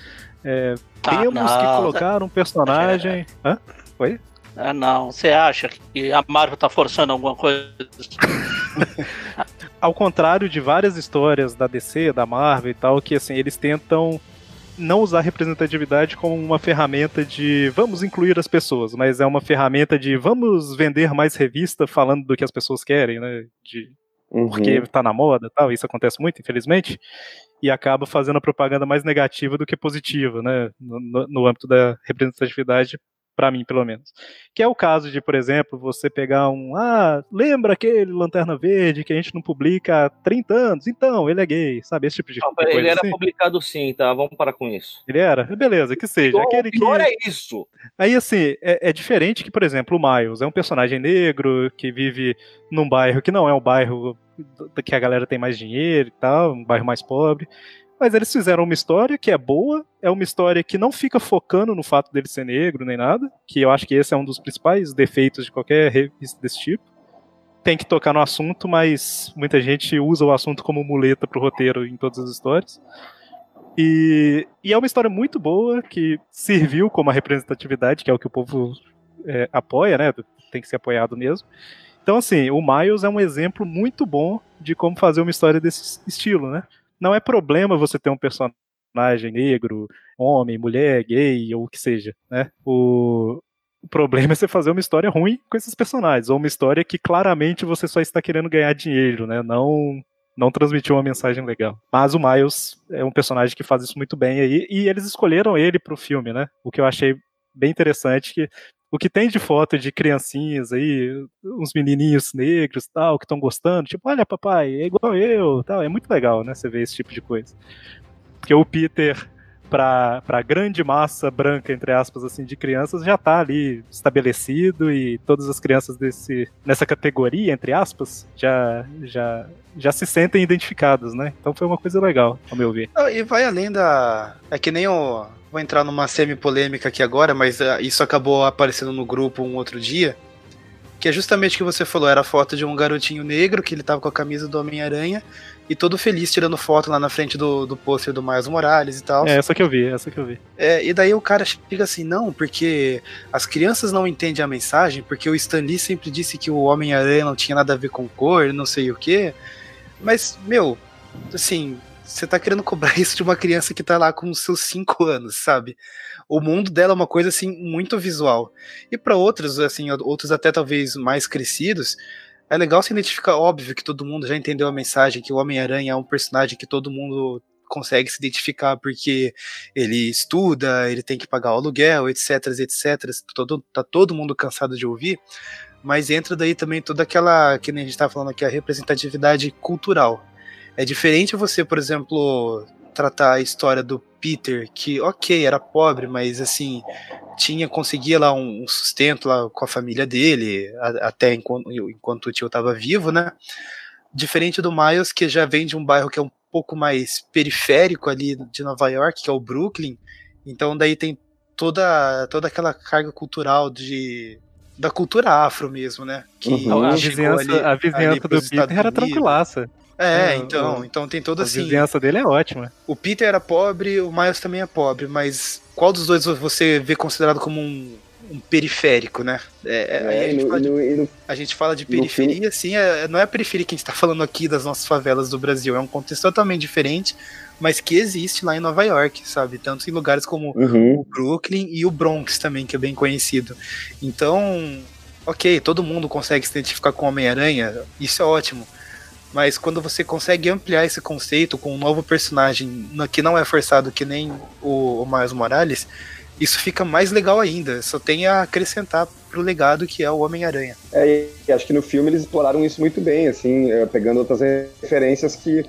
é, Ah, temos que não, colocar um personagem. Hã? Oi? Ah, não. Você acha que a Marvel tá forçando alguma coisa? Ao contrário de várias histórias da DC, da Marvel e tal, que assim, eles tentam não usar representatividade como uma ferramenta de vamos incluir as pessoas, mas é uma ferramenta de vamos vender mais revista falando do que as pessoas querem, né? De, Uhum. porque tá na moda e tal, isso acontece muito, infelizmente, e acaba fazendo a propaganda mais negativa do que positiva, né? No, no- no âmbito da representatividade, pra mim, pelo menos. Que é o caso de, por exemplo, você pegar um. Ah, lembra aquele Lanterna Verde que a gente não publica há 30 anos? Então, ele é gay, sabe? Esse tipo de, Não, coisa ele era assim. publicado sim, tá? Vamos parar com isso. Ele era? Beleza, que seja. Pior- Aquele que... pior é isso. Aí, assim, é, é diferente que, por exemplo, o Miles é um personagem negro que vive num bairro que não é um bairro que a galera tem mais dinheiro e tal, um bairro mais pobre. Mas eles fizeram uma história que é boa, é uma história que não fica focando no fato dele ser negro nem nada, que eu acho que esse é um dos principais defeitos de qualquer revista desse tipo. Tem que tocar no assunto, mas muita gente usa o assunto como muleta pro roteiro em todas as histórias. E, e é uma história muito boa que serviu como a representatividade, que é o que o povo é, apoia, né? Tem que ser apoiado mesmo. Então, assim, o Miles é um exemplo muito bom de como fazer uma história desse estilo, né? Não é problema você ter um personagem negro, homem, mulher, gay ou o que seja, né? O, o problema é você fazer uma história ruim com esses personagens, ou uma história que claramente você só está querendo ganhar dinheiro, né? Não não transmitiu uma mensagem legal. Mas o Miles é um personagem que faz isso muito bem aí, e eles escolheram ele pro filme, né? O que eu achei bem interessante que o que tem de foto de criancinhas aí, uns menininhos negros tal, que estão gostando, tipo, olha papai, é igual eu, tal, é muito legal, né, você ver esse tipo de coisa. Porque o Peter para a grande massa branca, entre aspas, assim, de crianças, já está ali estabelecido e todas as crianças desse, nessa categoria, entre aspas, já, já, já se sentem identificadas, né? Então foi uma coisa legal, ao meu ver. E vai além da. É que nem o. Vou entrar numa semi-polêmica aqui agora, mas ah, isso acabou aparecendo no grupo um outro dia. Que é justamente o que você falou: era a foto de um garotinho negro que ele tava com a camisa do Homem-Aranha e todo feliz tirando foto lá na frente do, do pôster do Miles Morales e tal. É essa que eu vi, essa que eu vi. É, e daí o cara fica assim, não, porque as crianças não entendem a mensagem, porque o Stan Lee sempre disse que o Homem-Aranha não tinha nada a ver com cor, não sei o quê. Mas, meu, assim, você tá querendo cobrar isso de uma criança que tá lá com seus 5 anos, sabe? O mundo dela é uma coisa, assim, muito visual. E para outros, assim, outros até talvez mais crescidos, é legal se identificar, óbvio que todo mundo já entendeu a mensagem, que o Homem-Aranha é um personagem que todo mundo consegue se identificar porque ele estuda, ele tem que pagar o aluguel, etc, etc. Todo, tá todo mundo cansado de ouvir, mas entra daí também toda aquela, que nem a gente tá falando aqui, a representatividade cultural. É diferente você, por exemplo, tratar a história do Peter, que ok, era pobre, mas assim, tinha, conseguia lá um, um sustento lá com a família dele, a, até enquanto, enquanto o tio tava vivo, né? Diferente do Miles, que já vem de um bairro que é um pouco mais periférico ali de Nova York, que é o Brooklyn. Então daí tem toda, toda aquela carga cultural de da cultura afro mesmo, né? Que uhum. a vizinhança, ali, a vizinhança do Peter era tranquilaça. É, é, então, então tem todo assim. A vizinhança dele é ótima. O Peter era pobre, o Miles também é pobre, mas qual dos dois você vê considerado como um, um periférico, né? É, é, a, gente no, de, no, a, gente fala de, periferia, assim, é, não é a periferia que a gente está falando aqui das nossas favelas do Brasil, é um contexto totalmente diferente, mas que existe lá em Nova York, sabe? Tanto em lugares como uhum. o Brooklyn e o Bronx também, que é bem conhecido. Então, ok, todo mundo consegue se identificar com Homem-Aranha, isso é ótimo. Mas quando você consegue ampliar esse conceito com um novo personagem que não é forçado que nem o, o Miles Morales, isso fica mais legal ainda. Só tem a acrescentar pro legado que é o Homem-Aranha. É, e acho que no filme eles exploraram isso muito bem, assim, é, pegando outras referências que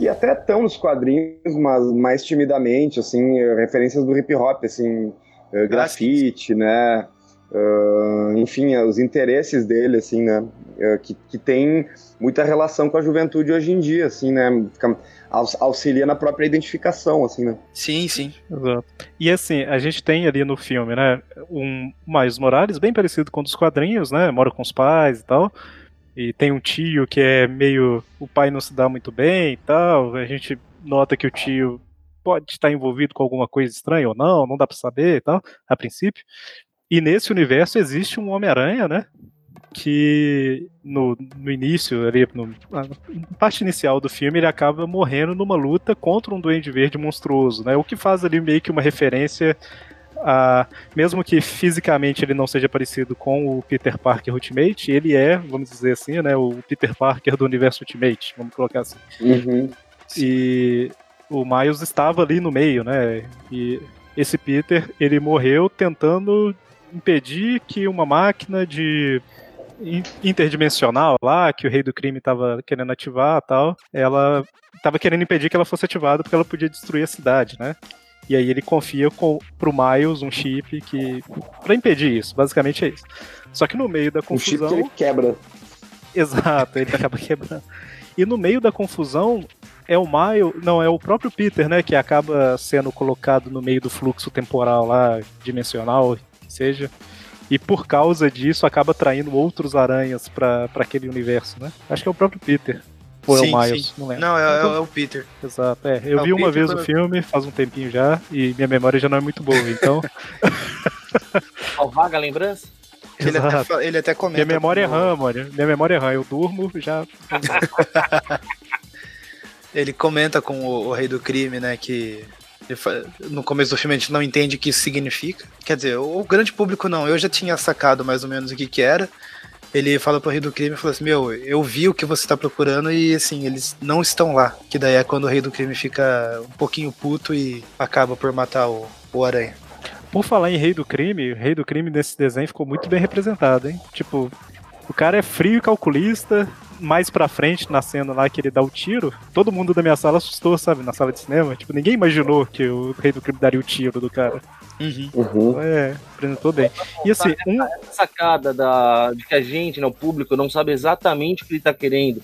e até estão nos quadrinhos, mas mais timidamente, assim, referências do hip hop, assim, uh, grafite, né? Uh, enfim, os interesses dele, assim, né? Uh, que, que tem muita relação com a juventude hoje em dia, assim, né? Fica, auxilia na própria identificação, assim, né? Sim, sim. Exato. E assim, a gente tem ali no filme, né? Um Miles Morales bem parecido com um dos quadrinhos, né? Mora com os pais e tal e tem um tio que é meio. O pai não se dá muito bem e tal. A gente nota que o tio pode estar envolvido com alguma coisa estranha ou não, não dá para saber e tal, a princípio. E nesse universo existe um Homem-Aranha, né? Que no, no início, ali, no, na parte inicial do filme, ele acaba morrendo numa luta contra um Duende Verde monstruoso, né? O que faz ali meio que uma referência a, mesmo que fisicamente ele não seja parecido com o Peter Parker Ultimate, ele é, vamos dizer assim, né, o Peter Parker do universo Ultimate, vamos colocar assim. Uhum. E o Miles estava ali no meio, né? E esse Peter, ele morreu tentando impedir que uma máquina de interdimensional lá, que o rei do crime estava querendo ativar tal, ela estava querendo impedir que ela fosse ativada porque ela podia destruir a cidade, né? E aí ele confia com, pro Miles um chip que. para impedir isso, basicamente é isso. Só que no meio da confusão. Um chip que ele quebra. Exato, ele acaba quebrando. E no meio da confusão, é o Miles. Não, é o próprio Peter, né? Que acaba sendo colocado no meio do fluxo temporal lá, dimensional, seja. E por causa disso acaba traindo outros aranhas para aquele universo, né? Acho que é o próprio Peter. Ou sim, é o Miles? Sim. Não lembro. Não, é, é, o Peter. Exato, é. Eu é vi uma vez o filme, faz um tempinho já, e minha memória já não é muito boa, então. Qual vaga lembrança? Ele até, ele até, comenta. Minha memória é RAM, mano. Minha memória é RAM. Eu durmo, já. ele comenta com o, o, Rei do Crime, né, que no começo do filme a gente não entende o que isso significa. Quer dizer, o grande público não. Eu já tinha sacado mais ou menos o que, que era ele fala pro rei do crime e fala assim: Meu, eu vi o que você tá procurando e assim, eles não estão lá. Que daí é quando o rei do crime fica um pouquinho puto e acaba por matar o, o aranha. Por falar em rei do crime, o rei do crime nesse desenho ficou muito bem representado, hein? Tipo, o cara é frio e calculista. Mais pra frente, na cena lá que ele dá o tiro, todo mundo da minha sala assustou, sabe? Na sala de cinema. Tipo, ninguém imaginou que o rei do crime daria o tiro do cara. Uhum. Uhum. É, apresentou bem. E assim, um... essa sacada da, de que a gente, né, o público, não sabe exatamente o que ele tá querendo.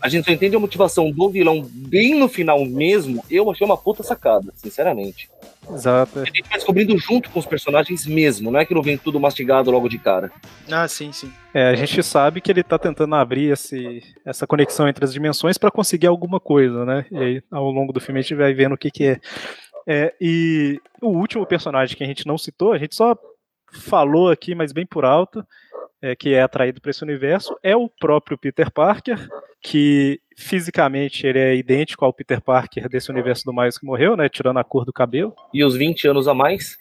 A gente só entende a motivação do vilão bem no final mesmo. Eu achei uma puta sacada, sinceramente. Exato. A gente vai descobrindo junto com os personagens mesmo, não é que não vem tudo mastigado logo de cara. Ah, sim, sim. É, a gente sabe que ele tá tentando abrir esse, essa conexão entre as dimensões para conseguir alguma coisa, né? E aí, ao longo do filme, a gente vai vendo o que, que é. É, e o último personagem que a gente não citou, a gente só falou aqui, mas bem por alto, é, que é atraído para esse universo, é o próprio Peter Parker, que fisicamente ele é idêntico ao Peter Parker desse universo do Miles que morreu, né? Tirando a cor do cabelo. E os 20 anos a mais?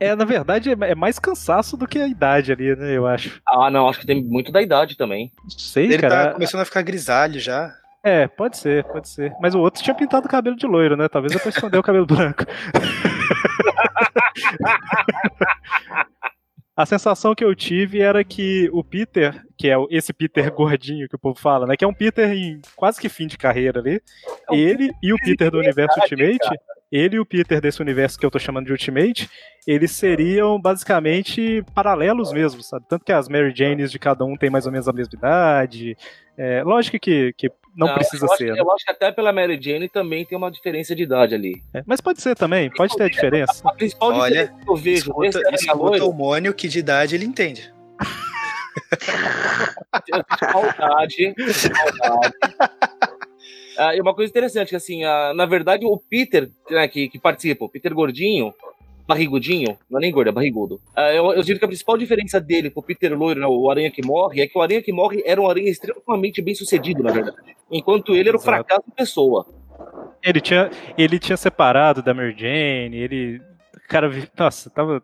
É, na verdade, é mais cansaço do que a idade ali, né? Eu acho. Ah, não, acho que tem muito da idade também. Sei, ele cara. tá começando a ficar grisalho já. É, pode ser, pode ser. Mas o outro tinha pintado o cabelo de loiro, né? Talvez eu pra esconder o cabelo branco. A sensação que eu tive era que o Peter, que é esse Peter gordinho que o povo fala, né? Que é um Peter em quase que fim de carreira ali. É um ele e o Peter do Universo Ultimate. Ele e o Peter desse universo que eu tô chamando de Ultimate, eles seriam basicamente paralelos mesmo, sabe? Tanto que as Mary Janes de cada um tem mais ou menos a mesma idade. É, lógico que, que não, precisa eu acho, ser. né? Eu acho que até pela Mary Jane também tem uma diferença de idade ali. É, mas pode ser também, pode ter a diferença. A principal Olha, diferença que eu vejo Escuta, Aranha escuta o Mônio que de idade ele entende. maldade. maldade. Ah, e uma coisa interessante, que assim, ah, na verdade, o Peter, né, que, que participa, o Peter Gordinho, barrigudinho, não é nem gordo, é barrigudo. Ah, eu, eu digo que a principal diferença dele pro Peter Loiro, né, o Aranha que morre, é que o Aranha que morre era um aranha extremamente bem sucedido, na verdade. Enquanto ele era o Exato. fracasso de pessoa. Ele tinha, ele tinha separado da Mary Jane, ele. Cara, nossa, tava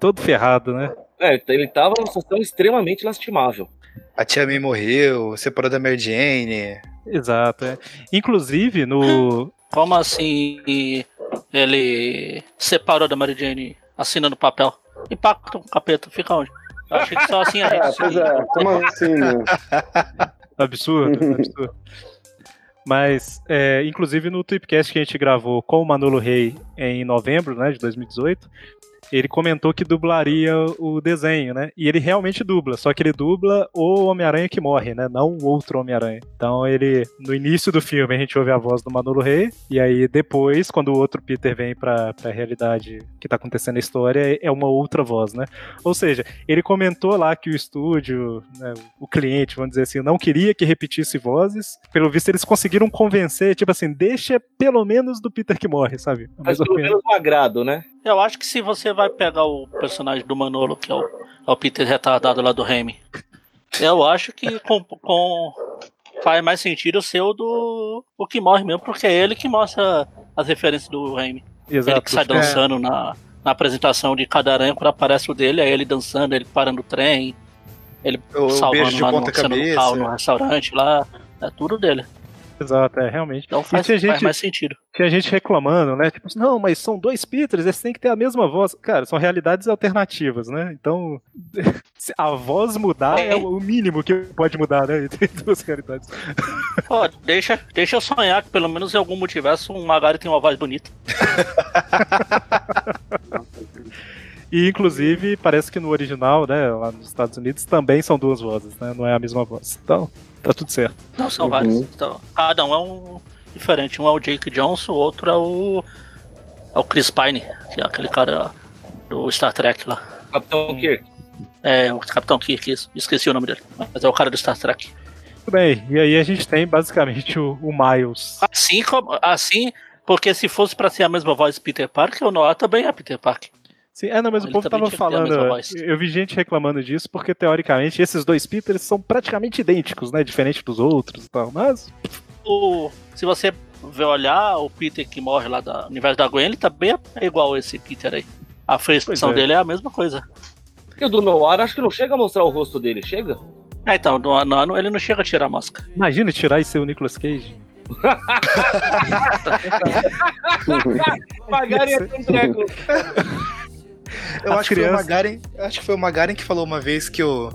todo ferrado, né? É, ele tava numa situação extremamente lastimável. A Tia May morreu, separou da Mary Jane. Exato. é. Inclusive, no. Como assim ele separou da Mary Jane assinando papel? E pacto com o capeta, fica onde? Eu achei que só assim a É, gente. pois é, como assim, né? Absurdo, absurdo. Mas, é, inclusive no Tweepcast que a gente gravou com o Manolo Rey em novembro né, de 2018, ele comentou que dublaria o desenho, né? E ele realmente dubla, só que ele dubla o Homem-Aranha que morre, né? Não o outro Homem-Aranha. Então ele, no início do filme, a gente ouve a voz do Manolo Rey, e aí depois, quando o outro Peter vem pra, pra realidade que tá acontecendo na história, é uma outra voz, né? Ou seja, ele comentou lá que o estúdio, né, o cliente, vamos dizer assim, não queria que repetisse vozes. Pelo visto, eles conseguiram convencer, tipo assim, deixa pelo menos do Peter que morre, sabe? Mas pelo menos. menos um agrado, né? Eu acho que se você vai pegar o personagem do Manolo, que é o, é o Peter retardado lá do Remy, eu acho que com, com- faz mais sentido ser o do o que morre mesmo, porque é ele que mostra as referências do Remy. Exato. Ele que sai dançando na, na apresentação de cada aranha, quando aparece o dele, é ele dançando, ele parando o trem, ele O, salvando de lá no, no carro, no restaurante lá. É tudo dele. Exato, é, realmente. Então faz, e tinha faz gente, mais sentido. tinha gente reclamando, né? Tipo, não, mas são dois Peters, eles têm que ter a mesma voz. Cara, são realidades alternativas, né? Então, se a voz mudar é o mínimo que pode mudar, né? Entre duas realidades. Pô, deixa, deixa eu sonhar que pelo menos em algum multiverso um Magari tem uma voz bonita. E, inclusive, parece que no original, né, lá nos Estados Unidos, também são duas vozes, né? Não é a mesma voz. Então, tá tudo certo. Não, são Uhum. vários. Então, cada um é um diferente. Um é o Jake Johnson, o outro é o. É o Chris Pine, que é aquele cara do Star Trek lá. Capitão Kirk. É, o Capitão Kirk, esqueci o nome dele. Mas é o cara do Star Trek. Tudo bem, e aí a gente tem basicamente o, o Miles. Assim como. Assim, porque se fosse pra ser a mesma voz Peter Parker, o Noah também é Peter Parker. Sim, é, não, mas o povo tava falando. Eu vi gente reclamando disso, porque teoricamente esses dois Peters são praticamente idênticos, né? Diferente dos outros e tal. Mas O, se você ver olhar, o Peter que morre lá do universo da Gwen, ele também é igual esse Peter aí. A feição é. dele é a mesma coisa. E o do Noir, acho que não chega a mostrar o rosto dele, chega? É, então, no, ele não chega a tirar a máscara. imagina tirar e ser o Nicolas Cage. Magari é um treco. Eu As acho que, foi o crianças- Magaren, acho que foi o Magaren que falou uma vez que o,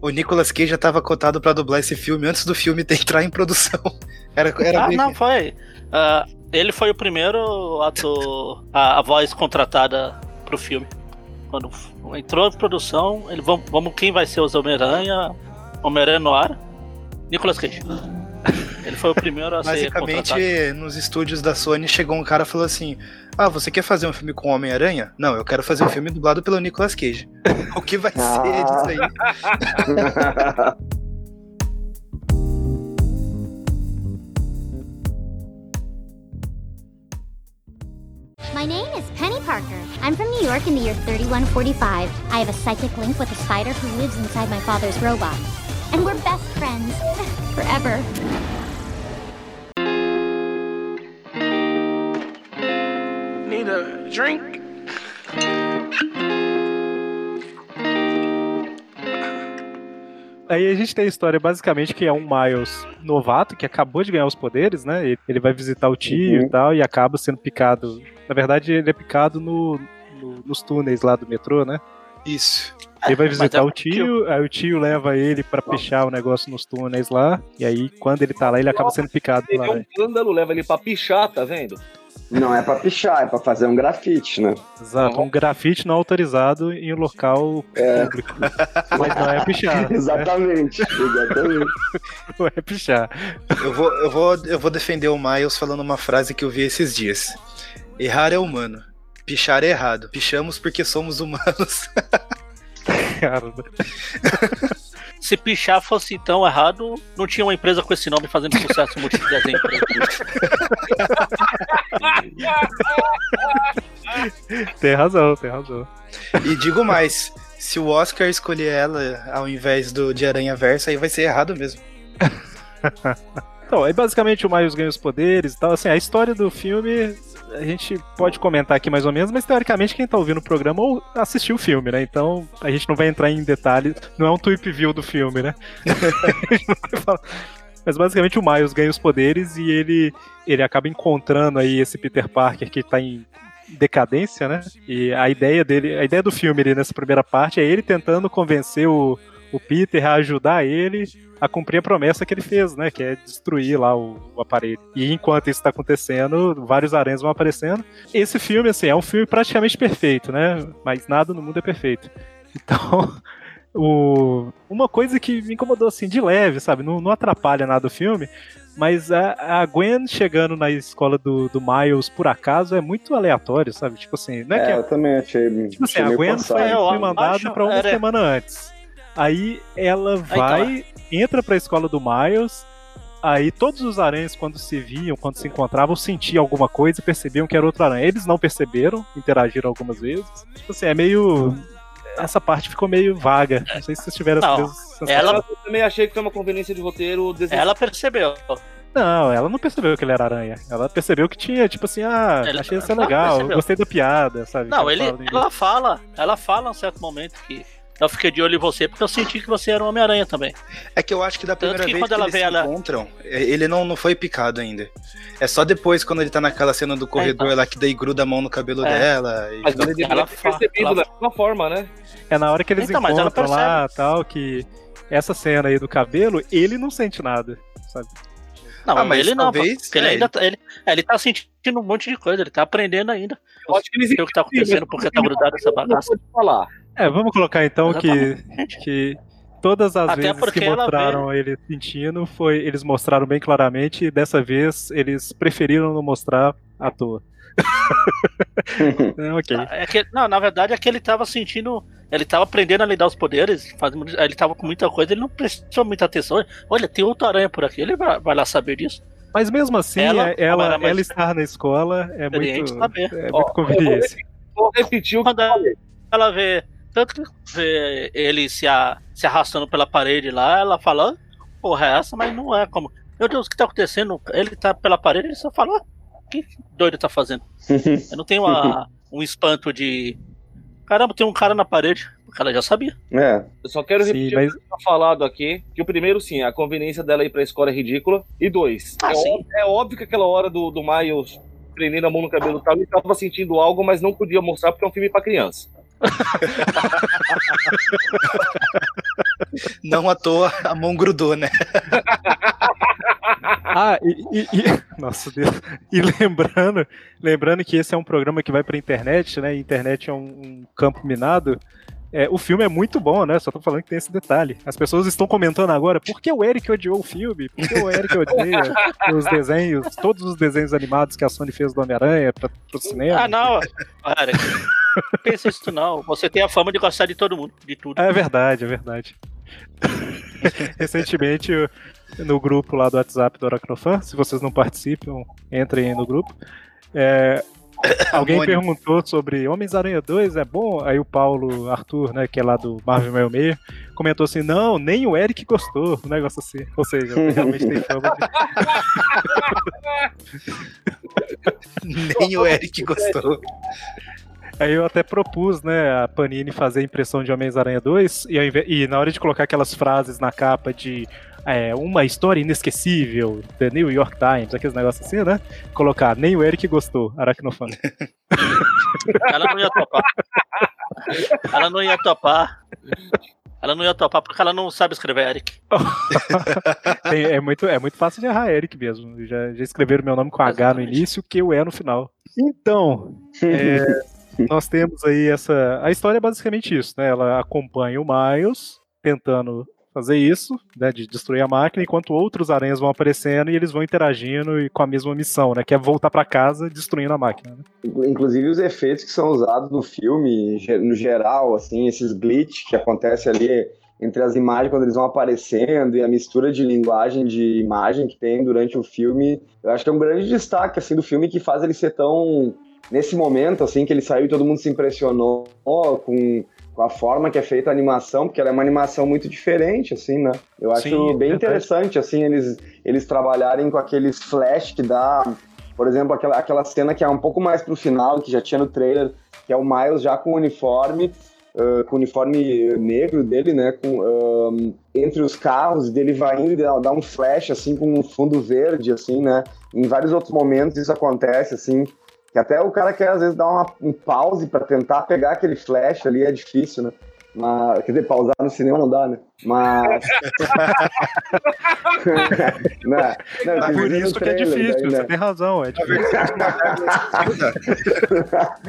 o Nicolas Cage já estava cotado pra dublar esse filme antes do filme entrar em produção. Era, era ah, bem- não, foi. Ah, ele foi o primeiro ator, a, a voz contratada pro filme. Quando entrou em produção, ele vamos, vamos quem vai ser os Homem-Aranha? Homem-Aranha no ar? Nicolas Cage. Ele foi o primeiro a ser Basicamente, contratado. nos estúdios da Sony chegou um cara e falou assim: Ah, você quer fazer um filme com Homem-Aranha? Não, eu quero fazer um filme dublado pelo Nicolas Cage. o que vai ser disso aí? My name is Penny Parker. I'm from New York in the year 3145. I have a psychic link with a spider who lives inside my father's robot. And we're best friends. Forever. Need a drink? Aí a gente tem a história basicamente que é um Miles novato que acabou de ganhar os poderes, né? Ele- vai visitar o tio Uhum. e tal, e acaba sendo picado. Na verdade, ele é picado no, no- nos túneis lá do metrô, né? Isso. Ele vai visitar é o tio, aí o tio leva ele pra pichar o negócio nos túneis lá, e aí quando ele tá lá, ele acaba sendo picado Ele pela é um aranha. vândalo, leva ele pra pichar, tá vendo? Não é pra pichar, é pra fazer um grafite, né? Exato, um grafite não autorizado em um local público. Mas não é pichar. Exatamente, exatamente. Não é pichar. Eu vou, eu, vou, eu vou defender o Miles falando uma frase que eu vi esses dias. Errar é humano. Pichar é errado. Pichamos porque somos humanos. Cara, Se pichar fosse tão errado, não tinha uma empresa com esse nome fazendo sucesso muito de desenho. por aí. tem razão, tem razão. E digo mais, se o Oscar escolher ela ao invés do de Aranha Versa, aí vai ser errado mesmo. Então, aí basicamente o Miles ganha os poderes e tal. Assim, a história do filme a gente pode comentar aqui mais ou menos, mas teoricamente quem tá ouvindo o programa ou assistiu o filme, né? Então a gente não vai entrar em detalhes. Não é um tweet view do filme, né? mas basicamente o Miles ganha os poderes e ele, ele acaba encontrando aí esse Peter Parker que tá em decadência, né? E a ideia dele, a ideia do filme ali nessa primeira parte é ele tentando convencer o, o Peter a ajudar ele a cumprir a promessa que ele fez, né? Que é destruir lá o, o aparelho. E enquanto isso está acontecendo, vários aranhas vão aparecendo. Esse filme, assim, é um filme praticamente perfeito, né? Mas nada no mundo é perfeito. Então, o... uma coisa que me incomodou, assim, de leve, sabe? Não, não atrapalha nada o filme. Mas a, a, Gwen chegando na escola do, do Miles por acaso é muito aleatório, sabe? Tipo assim, não é, É, que. eu também achei. Tipo assim, achei a meio Gwen forçado. foi, Eu foi mandada pra uma era- semana antes. Aí ela vai, entra pra escola do Miles. Aí todos os aranhas, quando se viam, quando se encontravam, sentiam alguma coisa e percebiam que era outro aranha. Eles não perceberam, interagiram algumas vezes. Tipo assim, é meio. Essa parte ficou meio vaga. Não sei se vocês tiveram Não, essa ela- Eu também achei que foi uma conveniência de roteiro. Ela percebeu. Não, ela não percebeu que ele era aranha. Ela percebeu que tinha, tipo assim, ah, Ela- achei isso legal, gostei da piada, sabe? Não, ele, fala ela fala, ela fala em um certo momento que eu fiquei de olho em você porque eu senti que você era um Homem-Aranha também. É que eu acho que da primeira que vez quando que ela eles se ela- encontram, é, ele não, não foi picado ainda. É só depois, quando ele tá naquela cena do corredor lá, que daí gruda a mão no cabelo É. dela. E Mas ele ela fa- percebido ela- da mesma forma, né? É na hora que eles Então, mas ela encontram lá tal, que essa cena aí do cabelo, ele não sente nada, sabe? Não, Ah, mas ele não, talvez, porque ele é, ainda tá, ele, é, ele tá sentindo um monte de coisa, ele tá aprendendo ainda. Eu acho que eles Não sei o que tá acontecendo porque tá grudado essa Não bagaça. pode falar. É, vamos colocar então que, que todas as Até vezes que ela mostraram ele sentindo, foi, eles mostraram bem claramente, e dessa vez eles preferiram não mostrar à toa. É, ok. É que, não, na verdade é que ele tava sentindo. Ele tava aprendendo a lidar os poderes, fazendo, ele tava com muita coisa, ele não prestou muita atenção. Olha, tem outra aranha por aqui, ele vai, vai lá saber disso. Mas mesmo assim, Ela- ela, ela, ela era mais estar na escola é muito, saber. é Ó, muito conveniência. Vou repetir o que Quando ela, ela vê. Tanto que vê ele se, a- se arrastando pela parede lá, ela fala, "Ah, porra, é essa, mas não é como. Meu Deus, o que tá acontecendo? Ele tá pela parede, ele só fala, "Ah, o que doido tá fazendo? Eu não tenho uma- um espanto de. Caramba, tem um cara na parede. O cara já sabia. É. Eu só quero Sim, repetir mas- o que tá falado aqui. Que o primeiro, sim, a conveniência dela ir pra escola é ridícula. E dois, Ah, é, sim. óbvio, é óbvio que aquela hora do, do Miles prendendo a mão no cabelo e tal, ele tava sentindo algo, mas não podia mostrar porque é um filme pra criança. Não à toa a mão grudou, né? Ah, e, e- e- Nossa Deus. E lembrando, lembrando que esse é um programa que vai pra internet, né? Internet é um, um campo minado. É, o filme é muito bom, né? Só tô falando que tem esse detalhe. As pessoas estão comentando agora por que o Eric odiou o filme, por que o Eric odeia os desenhos, todos os desenhos animados que a Sony fez do Homem-Aranha pra, pro cinema. Ah, não. Cara, não pensa isso não. Você tem a fama de gostar de todo mundo, de tudo. É verdade, é verdade. Recentemente, no grupo lá do WhatsApp do Aracnofan, se vocês não participam, entrem aí no grupo. é, alguém Mônica. perguntou sobre Homens-Aranha 2 é bom? Aí o Paulo Arthur, né, que é lá do Marvel Meio Meio, comentou assim: não, nem o Eric gostou. Um negócio assim. Ou seja, realmente tem fama de Nem o Eric gostou. Aí eu até propus, né, a Panini fazer a impressão de Homens-Aranha 2 e, e na hora de colocar aquelas frases na capa de é, uma história inesquecível, The New York Times, aqueles negócios assim, né? Colocar, nem o Eric gostou, Aracnofan. Ela não ia topar. Ela não ia topar. Ela não ia topar porque ela não sabe escrever Eric. Tem- é, muito, é muito fácil de errar Eric mesmo. Já, já escreveram meu nome com H no início, que o E no final. Então, é, nós temos aí essa. A história é basicamente isso, né? Ela acompanha o Miles tentando fazer isso, né? De destruir a máquina, enquanto outros aranhas vão aparecendo e eles vão interagindo e com a mesma missão, né? Que é voltar pra casa destruindo a máquina. Né? Inclusive os efeitos que são usados no filme, no geral, assim, esses glitch que acontece ali entre as imagens quando eles vão aparecendo e a mistura de linguagem de imagem que tem durante o filme, eu acho que é um grande destaque assim do filme que faz ele ser tão nesse momento assim que ele saiu e todo mundo se impressionou com com a forma que é feita a animação, porque ela é uma animação muito diferente, assim, né? Eu acho Sim, bem interessante, assim, eles, eles trabalharem com aqueles flash que dá, por exemplo, aquela, aquela cena que é um pouco mais pro final, que já tinha no trailer, que é o Miles já com o uniforme, ah, com o uniforme negro dele, né, com, ahn, entre os carros, dele vai indo e dá, dá um flash, assim, com um fundo verde, assim, né? Em vários outros momentos isso acontece, assim, que até o cara quer às vezes dar uma, um pause pra tentar pegar aquele flash ali, é difícil, né? Mas, quer dizer, pausar no cinema não dá, né? Mas. não, não, eu quis Por isso que é trailer, difícil, daí, você né? tem razão. É difícil.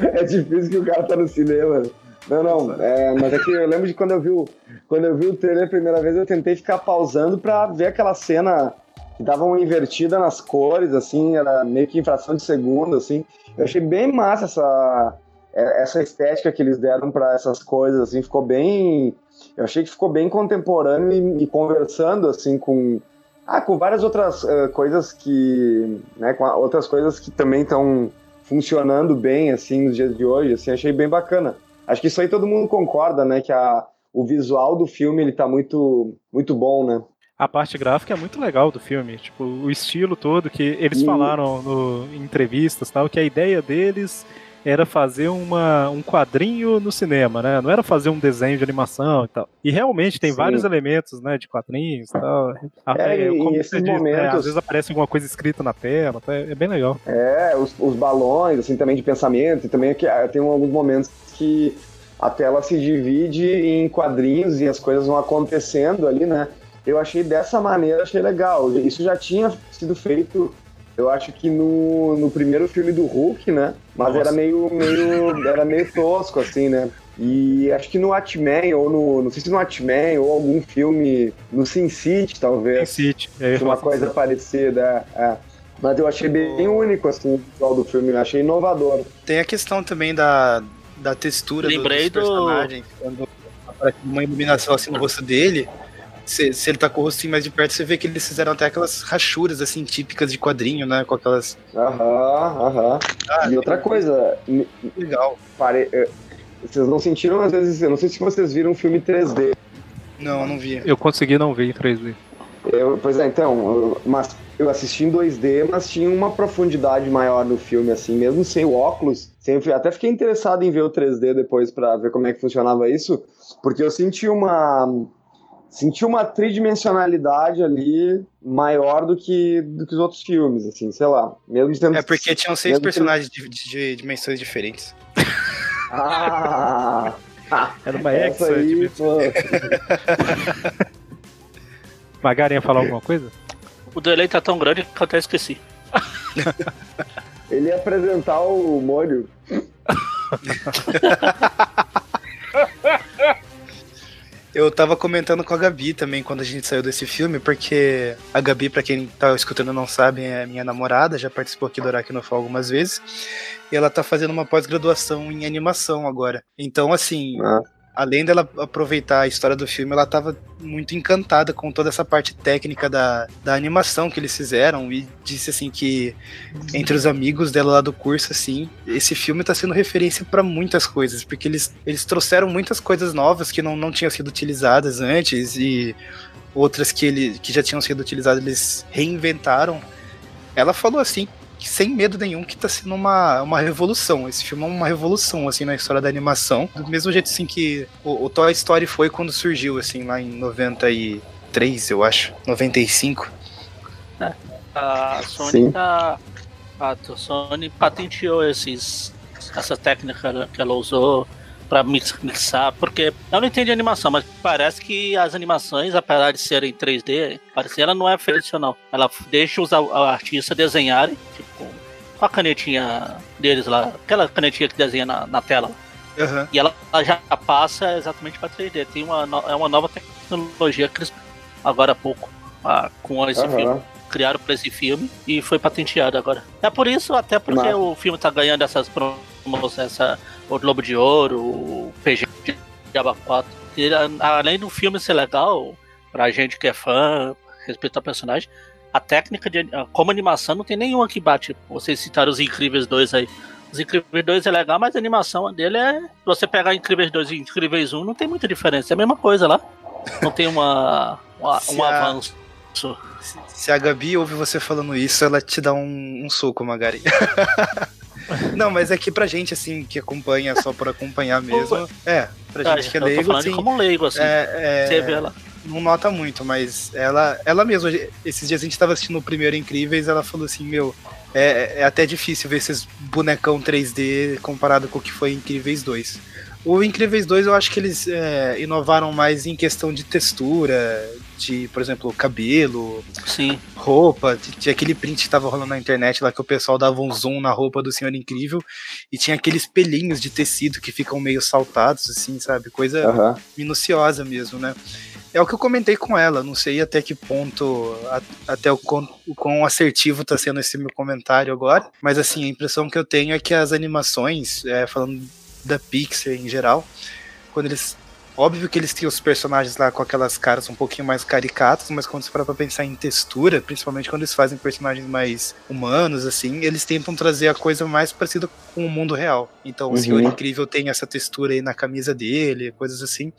é difícil que o cara tá no cinema. Não, não, é, mas é que eu lembro de quando eu vi o, quando eu vi o trailer a primeira vez, eu tentei ficar pausando pra ver aquela cena que dava uma invertida nas cores, assim, era meio que em fração de segundo, assim. Eu achei bem massa essa, é, essa estética que eles deram pra essas coisas, assim, ficou bem... Eu achei que ficou bem contemporâneo e, e conversando, assim, com... Ah, com várias outras eh, coisas que... Né, com a- outras coisas que também estão funcionando bem, assim, nos dias de hoje, assim, achei bem bacana. Acho que isso aí todo mundo concorda, né, que a, o visual do filme, ele tá muito, muito bom, né? A parte gráfica é muito legal do filme, tipo, o estilo todo que eles falaram no, em entrevistas tal, que a ideia deles era fazer uma, um quadrinho no cinema, né? Não era fazer um desenho de animação e tal. E realmente tem Sim. vários elementos, né, de quadrinhos e tal. É, como e você esses disse, né, momentos- às vezes aparece alguma coisa escrita na tela, tá? é bem legal. É, os, os balões, assim, também de pensamento, e também que ah, tem alguns momentos que a tela se divide em quadrinhos e as coisas vão acontecendo ali, né? Eu achei dessa maneira, achei legal. Isso já tinha sido feito, eu acho que no, no primeiro filme do Hulk, né? Mas Nossa. era meio, meio, era meio tosco, assim, né? E acho que no Atman, ou no. Não sei se no Atman, ou algum filme no Sin City, talvez. Sin City, é, uma coisa parecida. É. Mas eu achei bem único, assim, o visual do filme, eu achei inovador. Tem a questão também da, da textura do- Lembrei dos do- personagens. Quando aparece uma iluminação assim no rosto dele, se, se ele tá com o rostinho mais de perto, você vê que eles fizeram até aquelas rachuras assim típicas de quadrinho, né? Com aquelas. Aham, aham. e outra coisa, me- Legal. pare... eh, vocês não sentiram, às vezes, eu não sei se vocês viram um filme 3D. Não, eu não vi. Eu consegui não ver em 3D. Eu, pois é, então, eu- mas eu assisti em 2D, mas tinha uma profundidade maior no filme, assim, mesmo sem o óculos. Sempre, até fiquei interessado em ver o 3D depois pra ver como é que funcionava isso, porque eu senti uma senti uma tridimensionalidade ali maior do que do que os outros filmes, assim, sei lá. Mesmo sendo É porque tinham seis personagens de, de- de dimensões diferentes. Ah! Era uma Essa aí, de- pô. Magaren ia falar alguma coisa? O delay tá tão grande que eu até esqueci. Ele ia apresentar o molho. Eu tava comentando com a Gabi também quando a gente saiu desse filme, porque a Gabi, pra quem tá escutando não sabe, é minha namorada, já participou aqui do Aracnofal algumas vezes, e ela tá fazendo uma pós-graduação em animação agora. Então, assim, Ah. Além dela aproveitar a história do filme, ela tava muito encantada com toda essa parte técnica da, da animação que eles fizeram, e disse, assim, que entre os amigos dela lá do curso, assim, esse filme tá sendo referência pra muitas coisas, porque eles, eles trouxeram muitas coisas novas que não, não tinham sido utilizadas antes e outras que, ele, que já tinham sido utilizadas eles reinventaram. Ela falou assim, sem medo nenhum, que tá sendo uma, uma revolução. Esse filme é uma revolução, assim, na história da animação. Do mesmo jeito, assim, que o, o Toy Story foi quando surgiu, assim, lá em 93, eu acho, 95. A Sony Sim. tá. A Sony patenteou esses, essa técnica que ela usou pra mix- mixar, porque eu não entendi a animação, mas parece que as animações, apesar de serem 3D, parece que ela não é tradicional. Ela deixa os a- a artista desenharem, tipo, com a canetinha deles lá, aquela canetinha que desenha na, na tela. Aham. E ela, ela já passa exatamente para 3D. Tem uma, no- é uma nova tecnologia que eles, agora há pouco, ah, com esse Aham. filme, criaram para esse filme e foi patenteado agora. É por isso, até porque Massa. o filme tá ganhando essas promos, essa, o Globo de Ouro, o PG de Aba 4. E, além do filme ser legal, pra gente que é fã, respeita o personagem, a técnica de como animação não tem nenhuma que bate. Vocês citaram os Incríveis 2 aí. Os Incríveis 2 é legal, mas a animação dele é. Se você pegar Incríveis 2 e Incríveis 1, não tem muita diferença. É a mesma coisa lá. Não tem uma, uma- um a- avanço. Se a Gabi ouve você falando isso, ela te dá um, um soco, Magari. Não, mas é que pra gente, assim, que acompanha só por acompanhar mesmo. É, pra gente que é eu tô leigo, falando assim. como leigo, assim. é, é, Você vê ela. não nota muito, mas ela, ela mesma, esses dias a gente tava assistindo o primeiro Incríveis, ela falou assim, meu, é, é até difícil ver esses bonecão 3D comparado com o que foi Incríveis 2. O Incríveis 2 eu acho que eles é, inovaram mais em questão de textura, de, por exemplo, cabelo, Sim. roupa, tinha aquele print que tava rolando na internet lá que o pessoal dava um zoom na roupa do Senhor Incrível e tinha aqueles pelinhos de tecido que ficam meio saltados, assim, sabe? Coisa minuciosa mesmo, né? É o que eu comentei com ela, não sei até que ponto, a- até o quão, o quão assertivo tá sendo esse meu comentário agora, mas assim, a impressão que eu tenho é que as animações, é, falando da Pixar em geral, quando eles. Óbvio que eles têm os personagens lá com aquelas caras um pouquinho mais caricatas, mas quando você para pra pensar em textura, principalmente quando eles fazem personagens mais humanos, assim, eles tentam trazer a coisa mais parecida com o mundo real. Então, o Senhor Uhum. Incrível tem essa textura aí na camisa dele, coisas assim.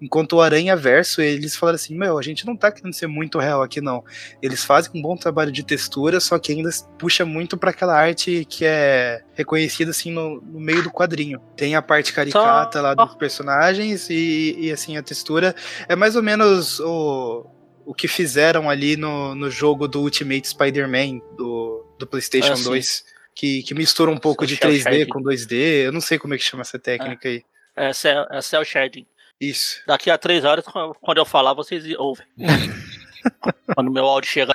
Enquanto o Aranha Verso, eles falaram assim: Meu, a gente não tá querendo ser muito real aqui, não. Eles fazem um bom trabalho de textura, só que ainda puxa muito pra aquela arte que é reconhecida assim no, no meio do quadrinho. Tem a parte caricata lá dos personagens e, e, assim a textura é mais ou menos o, o que fizeram ali no, no jogo do Ultimate Spider-Man do, do PlayStation Ah, sim. 2. Que, que mistura um pouco de Cel 3D shading. com 2D. Eu não sei como é que chama essa técnica aí. É, cel, é cel shading. Isso. Daqui a três horas, quando eu falar, vocês ouvem. quando meu áudio chega.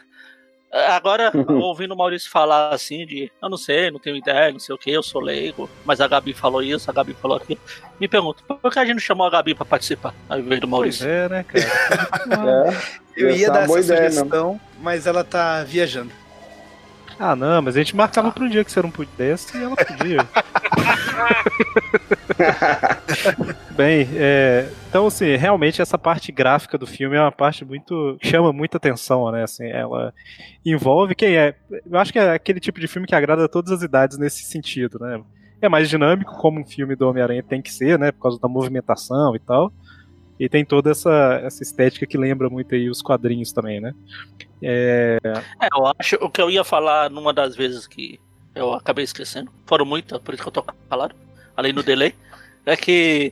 Agora, ouvindo o Maurício falar assim de eu não sei, não tenho ideia, não sei o que, eu sou leigo, mas a Gabi falou isso, a Gabi falou aquilo. Me pergunto, por que a gente não chamou a Gabi pra participar ao invés do Pois Maurício? é, né, cara? É. Eu ia é dar essa ideia sugestão, mas ela tá viajando. Ah, não, mas a gente marcava pra um dia que você não pudesse e ela podia. Bem, é, então assim, realmente essa parte gráfica do filme é uma parte muito chama muita atenção, né? Assim, ela envolve quem é, eu acho que é aquele tipo de filme que agrada a todas as idades nesse sentido, né? É mais dinâmico, como um filme do Homem-Aranha tem que ser, né? Por causa da movimentação e tal. E tem toda essa, essa estética que lembra muito aí os quadrinhos também, né? É, É, eu acho o que eu ia falar numa das vezes que eu acabei esquecendo, foram muitas, por isso que eu tô calado, além do delay, é que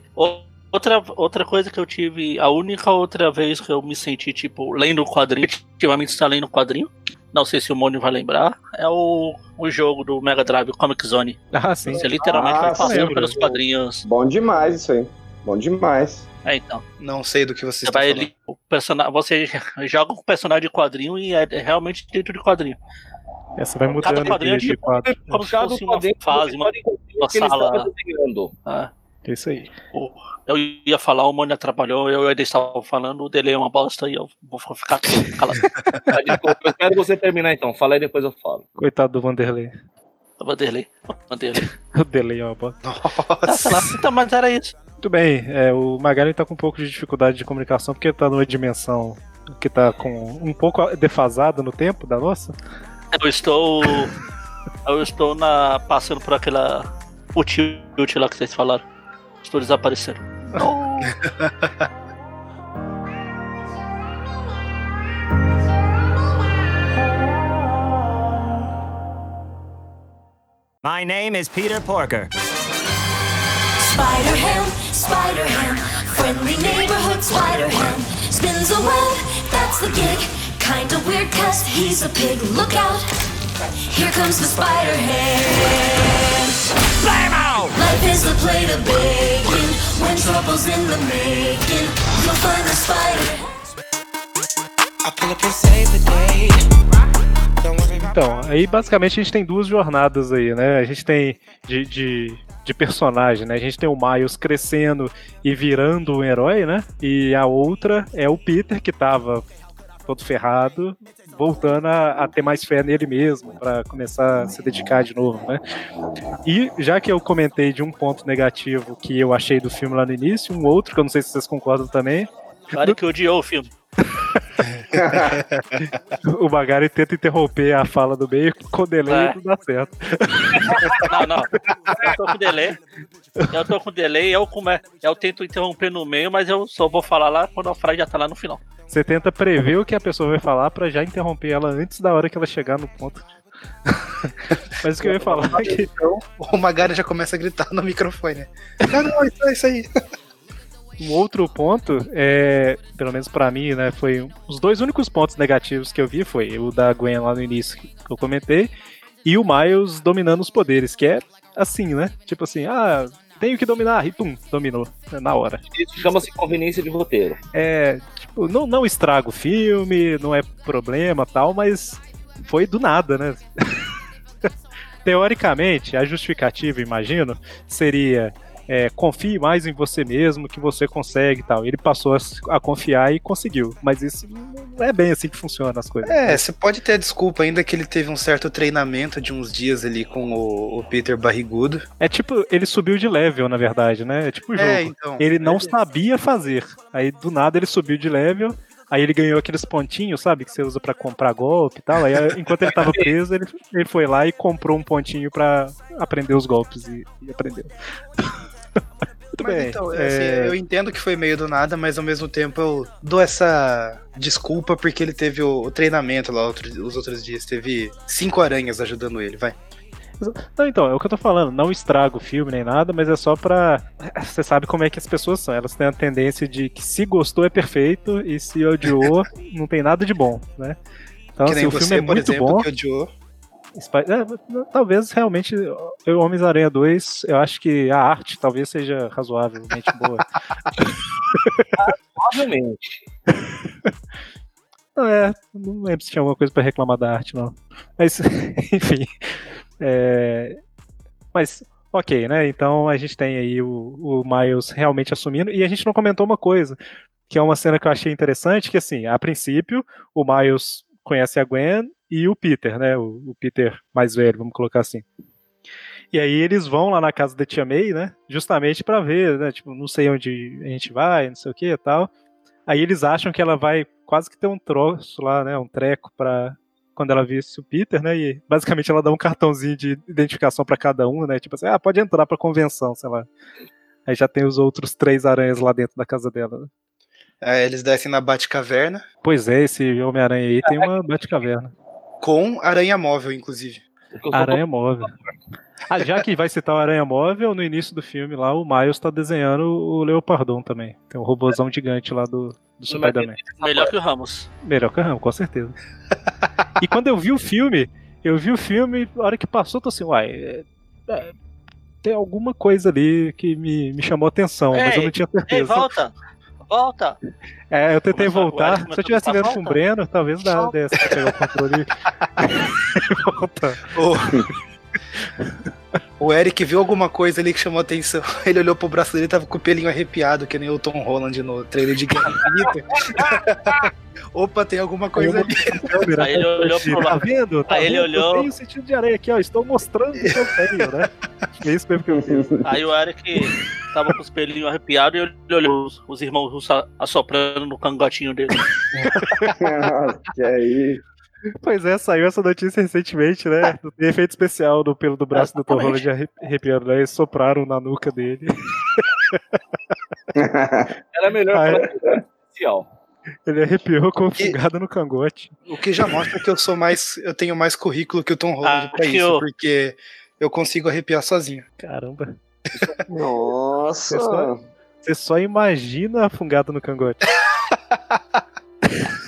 outra, outra coisa que eu tive, a única outra vez que eu me senti, tipo, lendo o quadrinho, efetivamente está lendo o quadrinho, não sei se o Mônio vai lembrar, é o, o jogo do Mega Drive, Comic Zone. Ah, sim. Você literalmente Ah, vai passando lembro. pelos quadrinhos. Bom demais isso aí. Bom demais. É, então. Não sei do que você está vai falando. o personagem, você joga com o personagem de quadrinho e é é realmente dentro de quadrinho. essa vai Cada mudando quadrinho é de, de tipo, quadro. como se Cada fosse uma quadrinho fase, uma, uma o sala. Ah, É isso aí. o- eu ia falar, o Mônio atrapalhou, eu ainda estava falando, o delay é uma bosta e eu vou ficar calado. Tá, desculpa, eu espero você terminar então. Fala aí depois eu falo. Coitado do Vanderlei. Vanderlei. Vanderlei. O delay é uma bosta. Ah, sei lá, então, mas era isso. Muito bem, é, o Magali tá com um pouco de dificuldade de comunicação porque tá numa dimensão que tá com um pouco defasada no tempo da nossa. Eu estou. Eu estou na, passando por aquela. O tilt lá que vocês falaram. Estou desaparecendo. My name is Peter Porker. Spider Ham, Spider Ham, friendly neighborhood Spider Ham. Spins a web, that's the gig. Kinda weird cause he's a pig. Look out, here comes the Spider Ham. Life is a plate of bacon. When trouble's in the making, you'll find a spider. I pull up and save the day. About Então, aí basicamente a gente tem duas jornadas aí, né? A gente tem de, de, de personagem, né? A gente tem o Miles crescendo e virando um herói, né? E a outra é o Peter, que tava todo ferrado, voltando a, a ter mais fé nele mesmo, pra começar a se dedicar de novo, né? E já que eu comentei de um ponto negativo que eu achei do filme lá no início, um outro, que eu não sei se vocês concordam também, Claro que odiou o filme. o Magari tenta interromper a fala do meio com delay É. e não dá certo. Não, não. Eu tô com delay. Eu tô com delay, eu, come... eu tento interromper no meio, mas eu só vou falar lá quando a frase já tá lá no final. Você tenta prever o que a pessoa vai falar pra já interromper ela antes da hora que ela chegar no ponto. Mas o que eu ia falar é que O Magari já começa a gritar no microfone. Não, não, isso, é isso aí. Um outro ponto, é, pelo menos pra mim, né, foi um- os dois únicos pontos negativos que eu vi foi o da Gwen lá no início que eu comentei e o Miles dominando os poderes, que é assim, né? Tipo assim, ah, tenho que dominar e pum, dominou né, na hora. Isso chama-se conveniência de roteiro. É, tipo, não, não estraga o filme, não é problema tal, mas foi do nada, né? Teoricamente, a justificativa, imagino, seria é, confie mais em você mesmo, que você consegue e tal. Ele passou a, confiar e conseguiu. Mas isso não é bem assim que funciona as coisas. É, você pode ter a desculpa ainda que ele teve um certo treinamento de uns dias ali com o, o Peter barrigudo. É tipo, ele subiu de level, na verdade, né? É tipo o jogo. É, então. ele não sabia fazer. Aí do nada ele subiu de level. Aí ele ganhou aqueles pontinhos, sabe? Que você usa pra comprar golpe e tal. Aí enquanto ele tava preso, ele, ele foi lá e comprou um pontinho pra aprender os golpes e, e aprendeu. Muito Mas bem. então, é, assim, eu entendo que foi meio do nada, mas ao mesmo tempo eu dou essa desculpa porque ele teve o, o treinamento lá outro- os outros dias. Teve cinco aranhas ajudando ele, vai. Não, então, é o que eu tô falando. Não estraga o filme nem nada, mas é só pra. Você sabe como é que as pessoas são. Elas têm a tendência de que se gostou é perfeito e se odiou não tem nada de bom, né? Então, que assim, nem o filme você, é muito exemplo, bom. que odiou. É, talvez realmente eu Homens-Aranha 2, eu acho que a arte talvez seja razoavelmente boa. Provavelmente. Não, é, não lembro se tinha alguma coisa pra reclamar da arte, não. Mas, enfim. é, mas, ok, né? Então a gente tem aí o, o Miles realmente assumindo. E a gente não comentou uma coisa, que é uma cena que eu achei interessante, que assim, a princípio, o Miles conhece a Gwen e o Peter, né? O, o Peter mais velho, vamos colocar assim. E aí eles vão lá na casa da Tia May, né? Justamente pra ver, né? Tipo, não sei onde a gente vai, não sei o que e tal. Aí eles acham que ela vai quase que ter um troço lá, né? Um treco pra quando ela visse o Peter, né? E basicamente ela dá um cartãozinho de identificação pra cada um, né? Tipo assim, ah, pode entrar pra convenção, sei lá. Aí já tem os outros três aranhas lá dentro da casa dela. né? Aí eles descem na Batcaverna Pois é, esse Homem-Aranha aí tem uma Batcaverna. Com aranha móvel, inclusive. Aranha móvel. Ah, já que vai citar o Aranha Móvel, no início do filme lá, o Miles tá desenhando o Leopardon também. Tem um robôzão gigante lá do, do Spider-Man. Melhor que o Ramos. Melhor que o Ramo, com certeza. e quando eu vi o filme, eu vi o filme, a hora que passou, eu tô assim, uai, é- é, tem alguma coisa ali que me, me chamou a atenção, mas eu Ei, não tinha Ei, certeza. volta! Volta! É, eu tentei Começou voltar. agora, Se eu tivesse vendo com o. Breno, talvez dá dessa pra pegar o controle e voltar. O Eric viu alguma coisa ali que chamou atenção. Ele olhou pro braço dele e tava com o pelinho arrepiado, que nem o Tom Holland no trailer de Guerra Infinita. Opa, tem alguma coisa ali. Aí ele olhou pro Tá lado. vendo? Tá Aí ele vendo? Eu olhou- tenho sentido de areia aqui, ó. Estou mostrando que eu tenho, né? É isso mesmo que eu fiz. Aí o Eric tava com os pelinhos arrepiados e ele olhou os, os irmãos russos assoprando no cangotinho dele. Nossa, que aí. Pois é, saiu essa notícia recentemente, né? Tem efeito especial do pelo do braço do Tom. Holland arre- arrepiando, né? Eles sopraram na nuca dele. Era melhor falar que era especial. Ele arrepiou com fungada no cangote. O que já mostra que eu sou mais. Eu tenho mais currículo que o Tom Holland Ah, pra isso, eu- porque eu consigo arrepiar sozinho. Caramba. Nossa. Você só, você só imagina a fungada no cangote.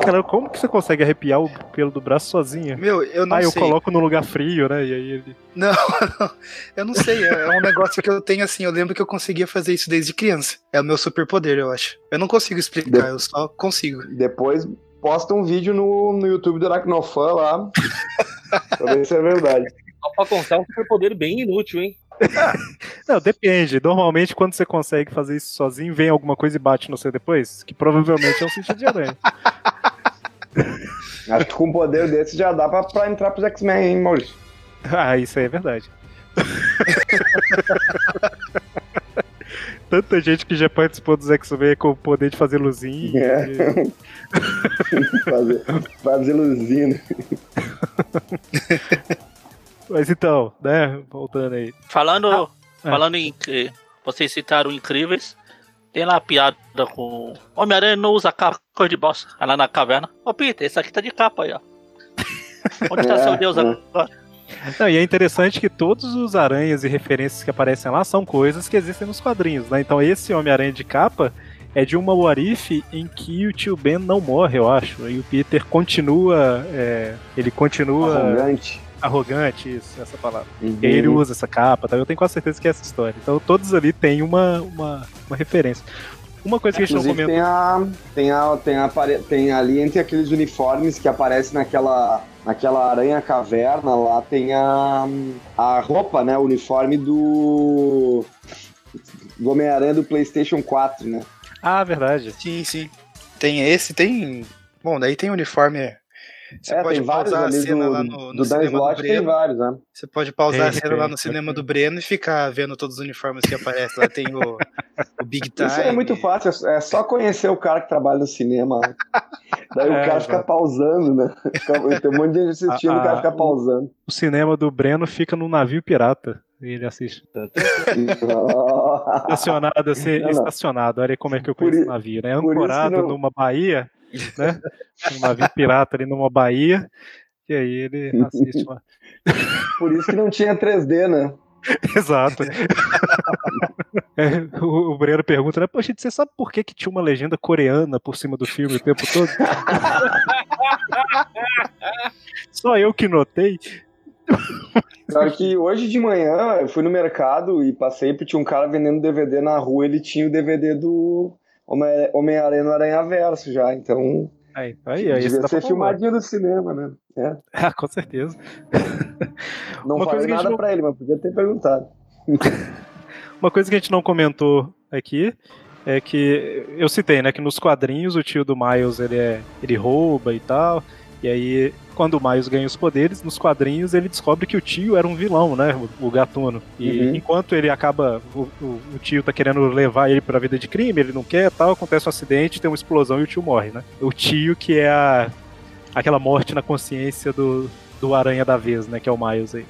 Cara, como que você consegue arrepiar o pelo do braço sozinho? Meu, eu não ah, eu sei. coloco no lugar frio, né? E aí ele. Não, não, eu não sei. É um negócio que eu tenho assim. Eu lembro que eu conseguia fazer isso desde criança. É o meu superpoder, eu acho. Eu não consigo explicar, eu só consigo. Depois posta um vídeo no, no YouTube do Aracnofan lá. pra ver se é verdade. Só pra constar, é um superpoder bem inútil, hein? Não, depende. Normalmente, quando você consegue fazer isso sozinho, vem alguma coisa e bate no você depois, que provavelmente é um sentido de aranha. Acho que com um poder desse já dá pra, pra entrar pros X-Men, hein, Maurício? Ah, isso aí é verdade. Tanta gente que já participou dos X-Men com o poder de fazer luzinha. É. e- fazer, fazer luzinha. Mas então, né? Voltando aí. Falando, é. falando em que vocês citaram incríveis, tem lá a piada com Homem-Aranha não usa capa cor de bosta. Aí lá na caverna. Ô Peter, esse aqui tá de capa aí, ó. Onde tá É, seu Deus é. agora? Não, e é interessante que todos os aranhas e referências que aparecem lá são coisas que existem nos quadrinhos, né? Então esse Homem-Aranha de capa é de uma What If em que o tio Ben não morre, eu acho. E o Peter continua. é, ele continua. Arrogante. Arrogante, isso, essa palavra. Uhum. E aí ele usa essa capa, tá? eu tenho quase certeza que é essa história. Então todos ali têm uma, uma, uma referência. Uma coisa que a gente não comentou. tem a, tem, a, tem, a, tem ali entre aqueles uniformes que aparecem naquela, naquela aranha caverna lá, tem a, a roupa, né? O uniforme do, do Homem-Aranha do PlayStation 4, né? Ah, verdade. Sim, sim. Tem esse, tem. Bom, daí tem uniforme. Você É, pode pausar a cena do- lá no, no cinema do Slott, Breno. vários, né? Você pode pausar a cena lá no cinema do Breno e ficar vendo todos os uniformes que aparecem. Lá tem o, o Big Time. Isso é muito fácil, é só conhecer o cara que trabalha no cinema. né? Daí É, o cara fica pausando, né? Fica- Tem um monte de gente assistindo, o cara fica pausando. O cinema do Breno fica num navio pirata. E ele assiste. Estacionado, assim, Não, não. estacionado. Olha como é que eu conheço o navio, né? Ancorado não- numa baía, né? Um navio pirata ali numa baía. E aí ele assiste lá. Por isso que não tinha 3D, né? Exato. É, o, o Breno pergunta, né? Poxa, você sabe por que, que tinha uma legenda coreana por cima do filme o tempo todo? Só eu que notei. Pior que hoje de manhã eu fui no mercado e passei porque tinha um cara vendendo DVD na rua, ele tinha o DVD do Homem-Aranha no Aranha Verso já, então Aí, aí, aí devia ser pra filmadinho do cinema, né? É. Ah, com certeza. Não Uma falei nada não- pra ele, mas podia ter perguntado. Uma coisa que a gente não comentou aqui é que eu citei, né, que nos quadrinhos o tio do Miles ele é, ele rouba e tal. E aí, quando o Miles ganha os poderes, nos quadrinhos ele descobre que o tio era um vilão, né? O, o gatuno. E Uhum. enquanto ele acaba. O, o- o tio tá querendo levar ele pra vida de crime, ele não quer tal, acontece um acidente, tem uma explosão e o tio morre, né? O tio que é a, aquela morte na consciência do, do Aranha da vez, né? Que é o Miles aí.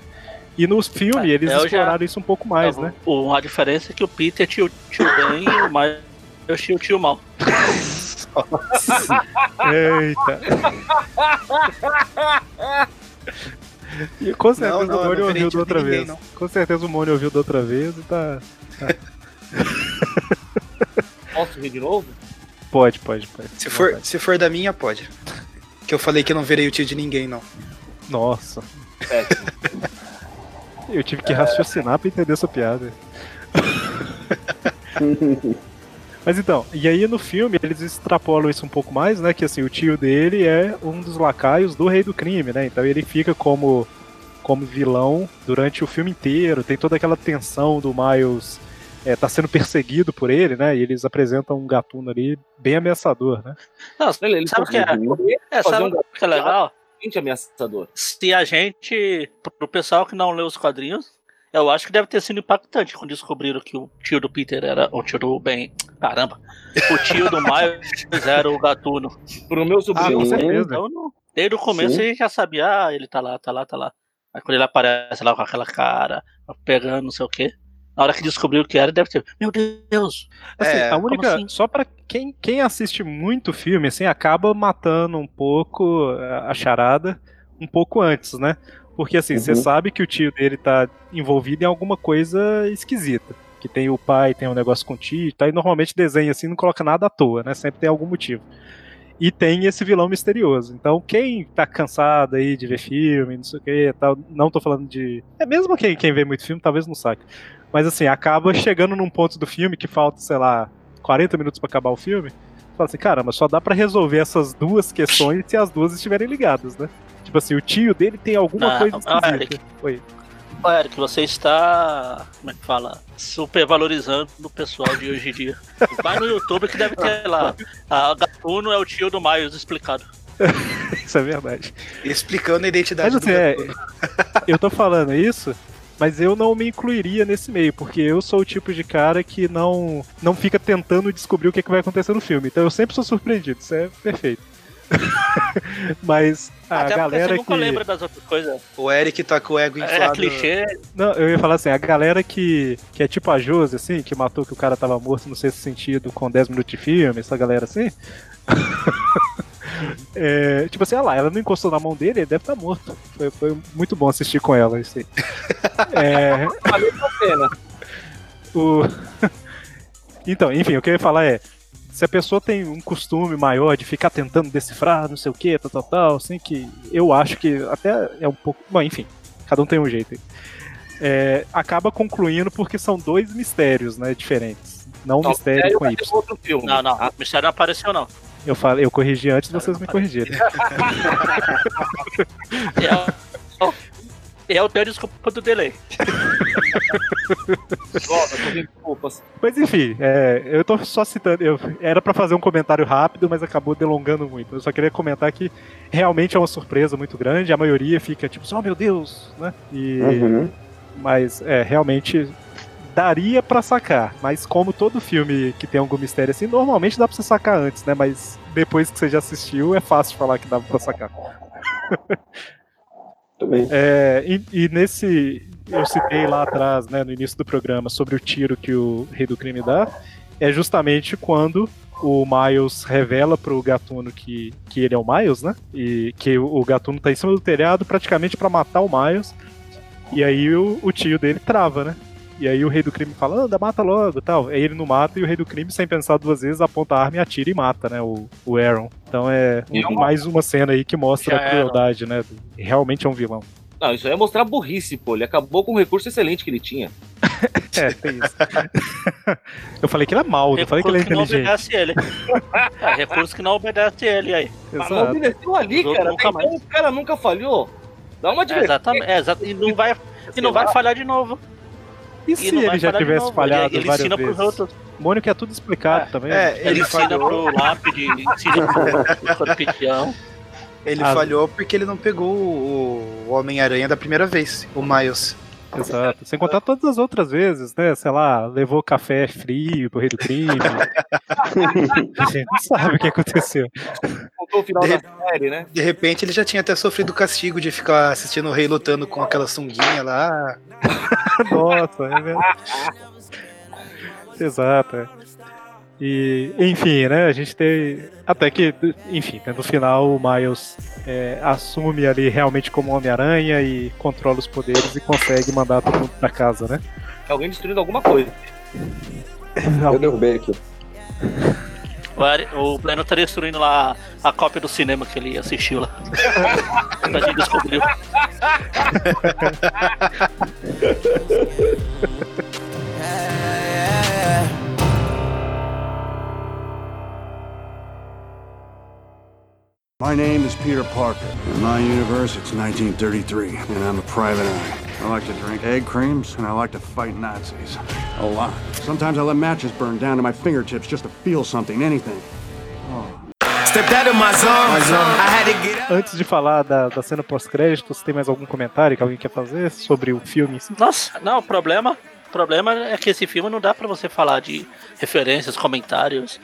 E nos filmes eles eu já- exploraram isso um pouco mais, né? O- A diferença é que o Peter é tio, tio bem e o Miles é tio, tio mal. Eita. E com certeza Não, não, o é Mônio ouviu da outra ninguém, vez. não. Com certeza o Mônio ouviu da outra vez e tá. tá. Posso rir de novo? Pode, pode, pode. Se for, se for da minha, pode. Que eu falei que eu não virei o tio de ninguém, não. Nossa. Péssimo. Eu tive que raciocinar pra entender essa piada. Mas então, e aí no filme eles extrapolam isso um pouco mais, né? Que assim, o tio dele é um dos lacaios do rei do crime, né? Então ele fica como, como vilão durante o filme inteiro. Tem toda aquela tensão do Miles é, tá sendo perseguido por ele, né? E eles apresentam um gatuno ali bem ameaçador, né? Não, Ele, ele sabe o que é? É, sabe um que é legal? Gente ameaçador. Se a gente, pro pessoal que não leu os quadrinhos, eu acho que deve ter sido impactante quando descobriram que o tio do Peter era. O tio do Ben. Caramba! O tio do Miles era o gatuno. Pro meu Ah, sobrinho. com Sim. certeza. Então, não- desde o começo Sim. a gente já sabia, ah, ele tá lá, tá lá, tá lá. Aí quando ele aparece lá com aquela cara, pegando não sei o quê. Na hora que descobriu o que era, deve ter. Meu Deus! Assim, É, a como única. assim? Só pra quem, quem assiste muito filme, assim, acaba matando um pouco a a charada um pouco antes, né? Porque assim, você Uhum. sabe que o tio dele tá envolvido em alguma coisa esquisita. Que tem o pai, tem um negócio com o tio e tal, e normalmente desenha assim, não coloca nada à toa, né? Sempre tem algum motivo. E tem esse vilão misterioso. Então, quem tá cansado aí de ver filme, não sei o que, tal, não tô falando de. É mesmo quem, quem vê muito filme, talvez não saque. Mas assim, acaba chegando num ponto do filme que falta, sei lá, 40 minutos pra acabar o filme. Fala assim, caramba, só dá pra resolver essas duas questões se as duas estiverem ligadas, né? Tipo assim, o tio dele tem alguma Ah, coisa ah, esquisita. Eric. Oi. Ô, Eric, você está, como é que fala? Supervalorizando o pessoal de hoje em dia. Vai no YouTube que deve ter lá. A Gatuno é o tio do Miles explicado. Isso é verdade. Explicando a identidade Mas do assim, é, Gatuno. eu tô falando isso, mas eu não me incluiria nesse meio, porque eu sou o tipo de cara que não, não fica tentando descobrir o que, que vai acontecer no filme. Então eu sempre sou surpreendido, isso é perfeito. mas a Até galera você nunca que. lembra das outras coisas. O Eric tá com o ego É, inflado. clichê. Não, eu ia falar assim, a galera que, que é tipo a Josi, assim, que matou que o cara tava morto no sexto sentido com 10 minutos de filme, essa galera assim. É, tipo assim, olha lá, ela não encostou na mão dele, ele deve estar morto. Foi, foi muito bom assistir com ela, isso aí. É, Valeu a pena. o... Então, enfim, o que eu ia falar é. Se a pessoa tem um costume maior de ficar tentando decifrar, não sei o que, tal, tal, tal, assim, que eu acho que até é um pouco. Bom, enfim, cada um tem um jeito aí. É, acaba concluindo porque são dois mistérios, né, diferentes. Não um Não, mistério mistério com Y. outro filme. Não, não, o mistério não apareceu, não. Eu, falei, eu corrigi antes de vocês me corrigirem. Eu tenho desculpa do delay. Desculpas. Mas enfim, é, eu tô só citando. Eu, era pra fazer um comentário rápido, mas acabou delongando muito. Eu só queria comentar que realmente é uma surpresa muito grande. A maioria fica tipo, oh meu Deus, né? E, Uhum. Mas é, realmente daria pra sacar. Mas como todo filme que tem algum mistério assim, normalmente dá pra você sacar antes, né? Mas depois que você já assistiu, é fácil falar que dava pra sacar. É, e, e nesse. Eu citei lá atrás, né, no início do programa, sobre o tiro que o Rei do Crime dá. É justamente quando o Miles revela pro Gatuno que, que ele é o Miles, né? E que o, o Gatuno tá em cima do telhado praticamente pra matar o Miles. E aí o, o tio dele trava, né? E aí o Rei do Crime fala, anda, mata logo e tal. Aí ele não mata e o Rei do Crime, sem pensar duas vezes, aponta a arma e atira e mata, né? O, o Aaron. Então é é uma- mais uma cena aí que mostra Já a crueldade, né? Realmente é um vilão. Não, isso aí é mostrar burrice, pô. Ele acabou com um recurso excelente que ele tinha. É, tem isso. eu falei que ele é mal, não falei que ele é que não inteligente. obedece ele. É, recurso que não obedece ele aí. Mas não obedeceu ali, Os cara. nunca Até mais. então o cara nunca falhou. Dá uma É, diversão. exatamente, é, exato, e não vai, e não vai falhar de novo. E E se ele já tivesse novo, falhado ele- ele várias vezes? outros. Mônica é tudo explicado também. é? Ele, Ele ensina falhou. pro lápide, ensina pro escorpião. Ele Ah. falhou porque ele não pegou o, o Homem-Aranha da primeira vez, o Miles. Exato. Sem contar todas as outras vezes, né? Sei lá, levou café frio pro rei do crime. A gente não sabe o que aconteceu. Final De- da série, né? De repente ele já tinha até sofrido o castigo de ficar assistindo o rei lutando com aquela sunguinha lá. Nossa, é verdade. Exato. é. E, enfim, né? A gente tem. Até que, enfim, né, no final o Miles é, assume ali realmente como Homem-Aranha e controla os poderes e consegue mandar todo mundo pra casa, né? Alguém destruindo alguma coisa. Eu derrubei aqui. O, Breno tá destruindo lá a cópia do cinema que ele assistiu lá. a gente descobriu. My name is Peter Parker. In my universe, it's 1933, and I'm a private eye. I like to drink egg creams, and I like to fight Nazis. A lot. Sometimes I let matches burn down to my fingertips just to feel something, anything. Stepped out of my zone. My zone. I had to get. Antes de falar da, da cena pós-crédito, você tem mais algum comentário que alguém quer fazer sobre o filme? Nossa, não, o problema, o problema é que esse filme não dá pra você falar de referências, comentários.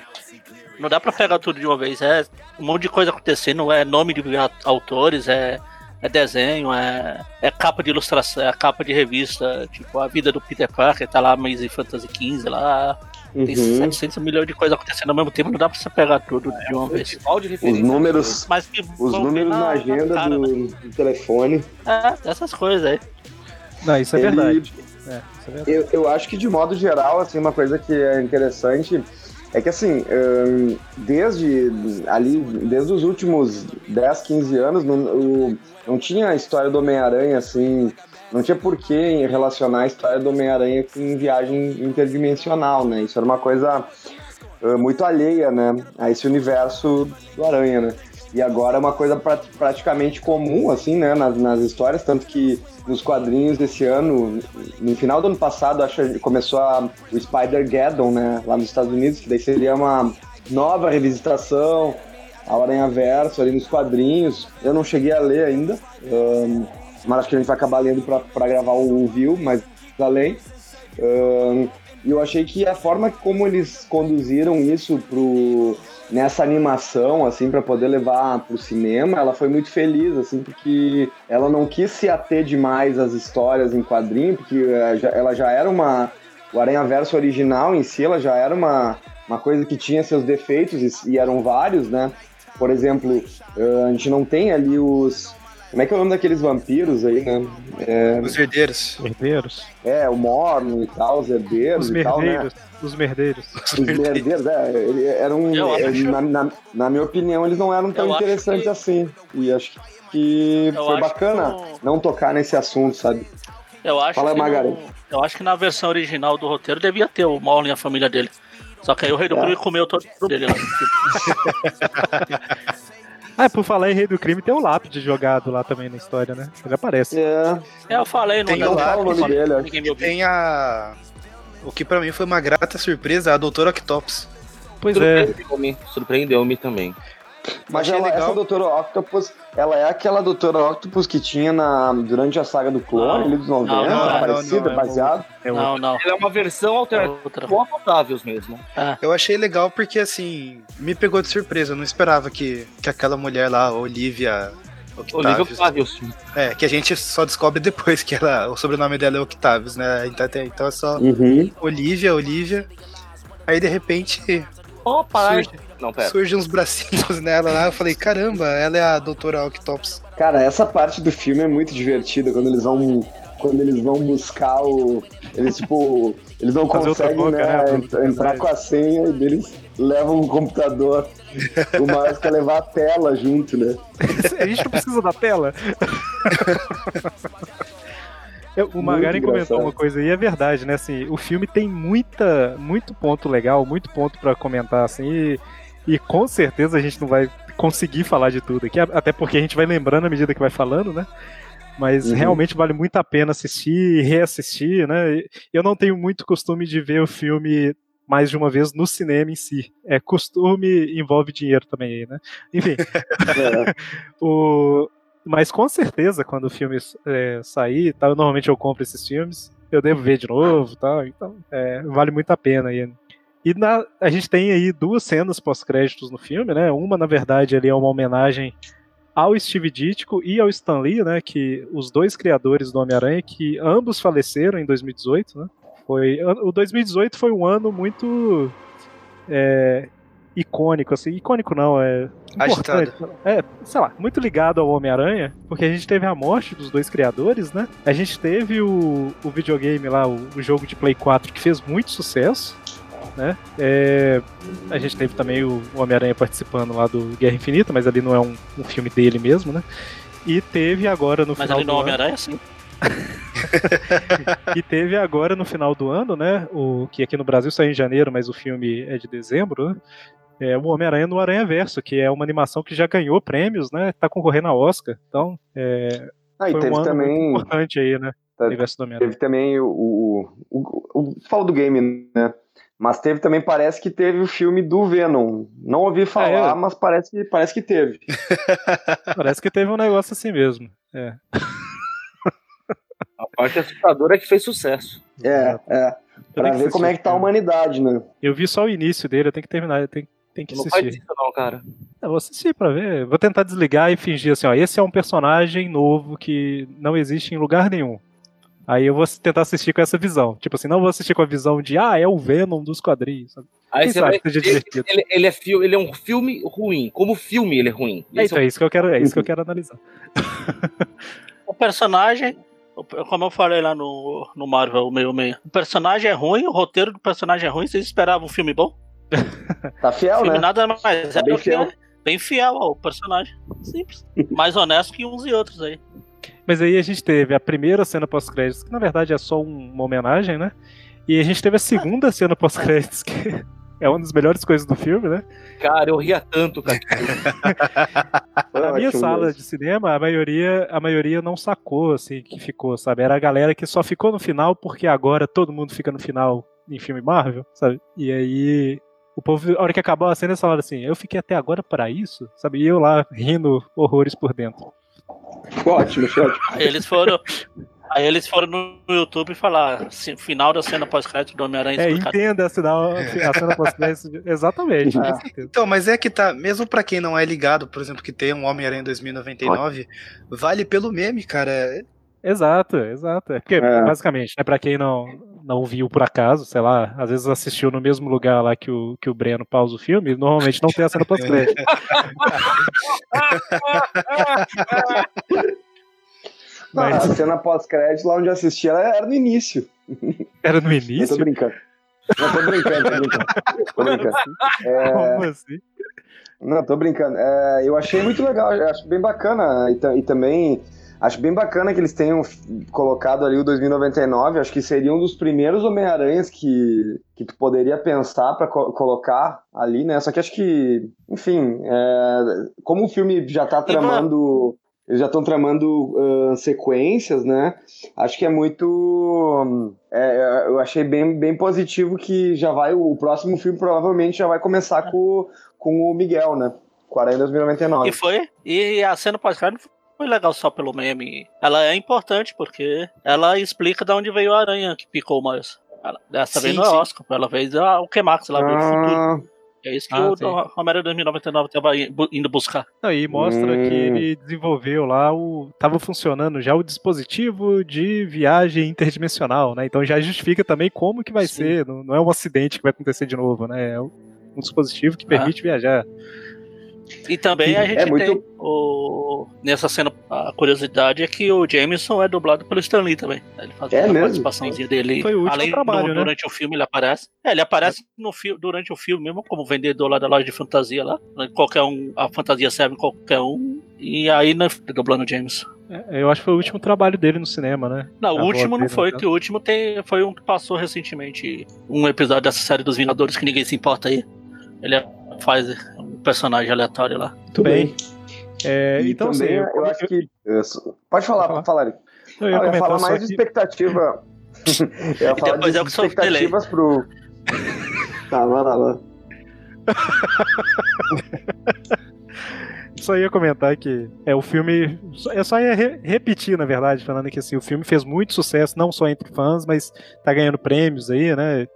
Não dá pra pegar tudo de uma vez. É um monte de coisa acontecendo, é nome de autores, é, é desenho, é, é capa de ilustração, é capa de revista, tipo a vida do Peter Parker, tá lá Amazing Fantasy XV lá. Tem Uhum. 700 milhões de coisas acontecendo ao mesmo tempo, não dá pra você pegar tudo de uma vez. De Os números, Mas que os números vir na agenda cara, né? do, do telefone. É, essas coisas aí. Não, isso é Ele- verdade. É, isso é verdade. Eu, eu acho que de modo geral, assim, uma coisa que é interessante É que assim, hum, desde ali, desde os últimos 10, 15 anos, não, não tinha a história do Homem-Aranha assim. Não tinha por que relacionar a história do Homem-Aranha com viagem interdimensional, né? Isso era uma coisa uh, muito alheia, né? A esse universo do Aranha, né? E agora é uma coisa pra- praticamente comum, assim, né? Nas, nas histórias, tanto que nos quadrinhos desse ano, no final do ano passado, acho começou a, o Spider-Geddon, né? Lá nos Estados Unidos, que daí seria uma nova revisitação ao Aranha Verso ali nos quadrinhos. Eu não cheguei a ler ainda, ahn, mas acho que a gente vai acabar lendo pra gravar o View, mas além. Ahn, E eu achei que a forma como eles conduziram isso pro, nessa animação, assim, para poder levar pro cinema, ela foi muito feliz, assim, porque ela não quis se ater demais às histórias em quadrinho, porque eh, ela já era uma. O Aranha Verso original em si, ela já era uma, uma coisa que tinha seus defeitos e, e eram vários, né? Por exemplo, eh, a gente não tem ali os. Como é que é o nome daqueles vampiros aí, né? É, Os herdeiros. Herdeiros? é, o Morno e tal, os herdeiros Os e tal, né? merdeiros. Os merdeiros. Os merdeiros, é, ele- eram, é, na, na- na minha opinião, eles não eram tão Eu interessantes que- assim. E acho que Eu foi acho bacana que não tocar nesse assunto, sabe? Eu acho, Fala, no, eu acho que na versão original do roteiro devia ter o Marlon e a família dele. Só que aí o Rei do É. Crime comeu todo o dele lá. Ah, por falar em Rei do Crime, tem o lápide jogado lá também na história, né? Ele aparece. É, É, eu falei no Tem não fala o nome só- dele, me. Tem a. O que pra mim foi uma grata surpresa, a Doutora Octopus. Pois é. Surpreendeu-me, surpreendeu-me também. Mas Achei ela, legal. essa Doutora Octopus, ela é aquela Doutora Octopus que tinha na, durante a saga do clone, Não. ali dos 90, Não, não, parecida, não, é baseado. É Não, não. Ela é uma versão alternativa Outra. com a Octavius mesmo. Eu achei legal porque, assim, me pegou de surpresa. Eu não esperava que, que aquela mulher lá, Olivia Olivia Octavius, Octavius. é, que a gente só descobre depois que ela, o sobrenome dela é Octavius, né? Então, então é só Uhum. Olivia, Olivia. Aí, de repente, Opa, Surge. Não, pera. surgem uns bracinhos nela lá. Eu falei, caramba, ela é a Doutora Octopus. Cara, essa parte do filme é muito divertida quando eles vão quando eles vão buscar o eles tipo eles não Fazer conseguem boca, né, né, entrar com a senha e eles levam o computador. o Miles quer levar a tela junto, né? A gente não precisa da tela. Eu- o Magaren comentou uma coisa aí, é verdade, né? Assim, o filme tem muita, muito ponto legal, muito ponto pra comentar, assim, e, e com certeza a gente não vai conseguir falar de tudo aqui, até porque a gente vai lembrando à medida que vai falando, né? Mas Uhum. realmente vale muito a pena assistir e reassistir, né? Eu não tenho muito costume de ver o filme mais de uma vez no cinema em si. É costume envolve dinheiro também aí, né? Enfim, É. o... Mas com certeza, quando o filme é, sair, tá, normalmente eu compro esses filmes, eu devo ver de novo, tá? então é, vale muito a pena aí. E na- a gente tem aí duas cenas pós-créditos no filme, né? Uma, na verdade, ali é uma homenagem ao Steve Ditko e ao Stan Lee, né? Que os dois criadores do Homem-Aranha, que ambos faleceram em 2018, né? Foi, o 2018 foi um ano muito é, icônico, assim, icônico não, é Agitado. importante. É, sei lá, muito ligado ao Homem-Aranha, porque a gente teve a morte dos dois criadores, né? A gente teve o, o videogame lá, o, o jogo de Play 4, que fez muito sucesso, né? É, a gente teve também o, o Homem-Aranha participando lá do Guerra Infinita, mas ali não é um, um filme dele mesmo, né? E teve agora no Mas final ali do no ano... Homem-Aranha, sim. E teve agora no final do ano, né? O que aqui no Brasil saiu em janeiro, mas o filme é de dezembro, né? É o Homem-Aranha no Aranha Verso, que é uma animação que já ganhou prêmios, né? Tá concorrendo a Oscar. Então, é, Ah, e foi teve um ano também importante aí, né? Tá- No universo do Homem-Aranha. Teve também o, o, o, o falo do game, né? Mas teve também, parece que teve o filme do Venom. Não ouvi falar, é. mas parece que, parece que teve. Parece que teve um negócio assim mesmo. É. A parte assustadora é que fez sucesso. É, é. Pra ver como é que tá a humanidade, né? Eu vi só o início dele, eu tenho que terminar, eu tenho, tenho que Não faz assistir. isso não, cara. Eu vou assistir pra ver. Vou tentar desligar e fingir assim, ó, esse é um personagem novo que não existe em lugar nenhum. Aí eu vou tentar assistir com essa visão. Tipo assim, não vou assistir com a visão de, ah, é o Venom dos quadrinhos. sabe? Aí Quem você sabe vai seja ele, divertido. ele, ele é fi- ele é um filme ruim. Como filme ele é ruim. É, Esse então, é isso que eu quero, é isso que eu quero analisar. O personagem, como eu falei lá no, no Marvel 66, o personagem é ruim, o roteiro do personagem é ruim, vocês esperavam um filme bom? Tá fiel, filme né? nada mais Tá é bem que fiel. é bem fiel ao personagem. Simples. Mais honesto que uns e outros aí. Mas aí a gente teve a primeira cena pós-créditos, que na verdade é só um- uma homenagem, né? E a gente teve a segunda cena pós-créditos, que é uma das melhores coisas do filme, né? Cara, eu ria tanto, cara. Na minha sala de cinema, a maioria, a maioria não sacou, assim, que ficou, sabe? Era a galera que só ficou no final porque agora todo mundo fica no final em filme Marvel, sabe? E aí, o povo, a hora que acabou a cena, eles falaram assim, eu fiquei até agora para isso, sabe? E eu lá rindo horrores por dentro. Ótimo, ótimo. Aí eles foram. Aí eles foram no YouTube e falaram, "Se- final da cena pós-crédito do Homem-Aranha É, entenda a cena, a cena pós-créditos. Exatamente, Ah. Então, mas é que tá, mesmo pra quem não é ligado, por exemplo, que tem um Homem-Aranha 2099, vale pelo meme, cara. Exato, exato. É porque, É. basicamente, né, pra quem não, não viu por acaso, sei lá, às vezes assistiu no mesmo lugar lá que o, que o Breno pausa o filme, normalmente não tem a cena pós-crédito. Mas- A cena pós-crédito, lá onde eu assisti, ela era no início. Era no Eu início? tô brincando. Não, tô brincando, tô brincando. Tô brincando. É, Como assim? Não, tô brincando. É, eu achei muito legal, eu acho bem bacana. E, e também acho bem bacana que eles tenham colocado ali o 2099. Acho que seria um dos primeiros Homem-Aranhas que, que tu poderia pensar pra co- colocar ali, né? Só que acho que, enfim, é, como o filme já tá tramando. Eles já estão tramando ah, sequências, né? Acho que é muito. é, eu achei bem, bem positivo que já vai. O próximo filme provavelmente já vai começar com, com o Miguel, né? Com o Aranha 2099. E foi. E a cena pós-crédito foi legal só pelo meme. Ela é importante porque ela explica de onde veio a aranha que picou o Miles. Ela- Dessa vez Sim, não é. Oscar, ela fez ah, o ela veio do futuro. Ah, É isso que Ah, o sim. Homem-Aranha 2099 tava indo indo buscar. E mostra Hum. que ele desenvolveu lá o. Tava funcionando já o dispositivo de viagem interdimensional, né? Então já justifica também como que vai Sim. ser. Não, não é um acidente que vai acontecer de novo, né? É um dispositivo que Ah. permite viajar. E também a gente É muito- tem o. Nessa cena, a curiosidade é que o Jameson é dublado pelo Stan Lee também. Ele faz É uma mesmo? participaçãozinha dele. Foi o último Além trabalho, no- né? durante o filme ele aparece. É, ele aparece no fi durante o filme mesmo, como vendedor lá da loja de fantasia lá. Qualquer um, a fantasia serve em qualquer um. E aí, né, dublando o Jameson. É, eu acho que foi o último trabalho dele no cinema, né? Não, o último não foi, no que o último tem, foi um que passou recentemente. Um episódio dessa série dos Vingadores que ninguém se importa aí. Ele faz um personagem aleatório lá. Muito bem. É, e então, também assim, eu, acho que. eu sou- pode falar, pode falar. Eric. eu Ah, ia Eu ia falar mais de expectativa. eu ia falar depois de eu que sou expectativas pro. Tá, vai lá, lá. Só ia comentar que é o filme. Eu só ia re- repetir, na verdade, falando que assim, o filme fez muito sucesso, não só entre fãs, mas tá ganhando prêmios aí, né?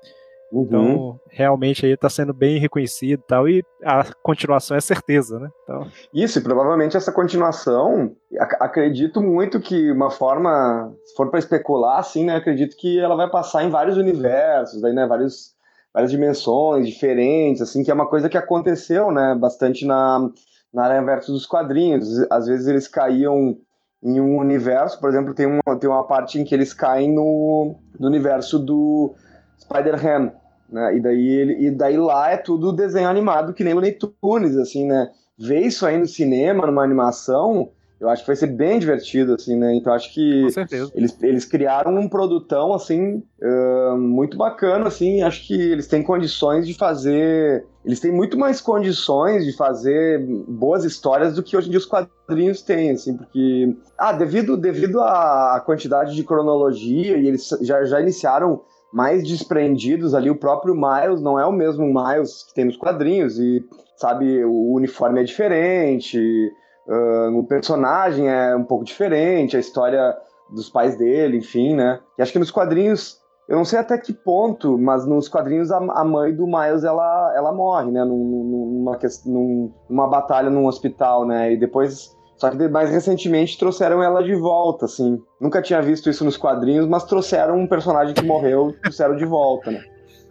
Uhum. Então, realmente aí tá sendo bem reconhecido e tal. E a continuação é certeza, né? Então, Isso, e provavelmente essa continuação, ac- acredito muito que uma forma, se for para especular, assim, né, acredito que ela vai passar em vários universos, daí, né, vários, várias dimensões diferentes, assim, que é uma coisa que aconteceu, né, bastante na, na Aranha Verso dos quadrinhos. Às vezes eles caíam em um universo, por exemplo, tem uma, tem uma parte em que eles caem no, no universo do Spider-Ham, né, e daí, ele, e daí lá é tudo desenho animado, que nem o Tunes, assim, né, ver isso aí no cinema, numa animação, eu acho que vai ser bem divertido, assim, né? Então acho que eles, eles criaram um produtão, assim, ah, muito bacana, assim, acho que eles têm condições de fazer... Eles têm muito mais condições de fazer boas histórias do que hoje em dia os quadrinhos têm, assim, porque... Ah, devido, devido à quantidade de cronologia, e eles já, já iniciaram mais desprendidos ali, o próprio Miles não é o mesmo Miles que tem nos quadrinhos, e, sabe, o uniforme é diferente, ah, o personagem é um pouco diferente, a história dos pais dele, enfim, né? E acho que nos quadrinhos, eu não sei até que ponto, mas nos quadrinhos a, a mãe do Miles ela, ela morre, né? Num- num- Numa, ques- num- numa batalha num hospital, né? E depois. Só que mais recentemente trouxeram ela de volta, assim. Nunca tinha visto isso nos quadrinhos, mas trouxeram um personagem que morreu, trouxeram de volta, né?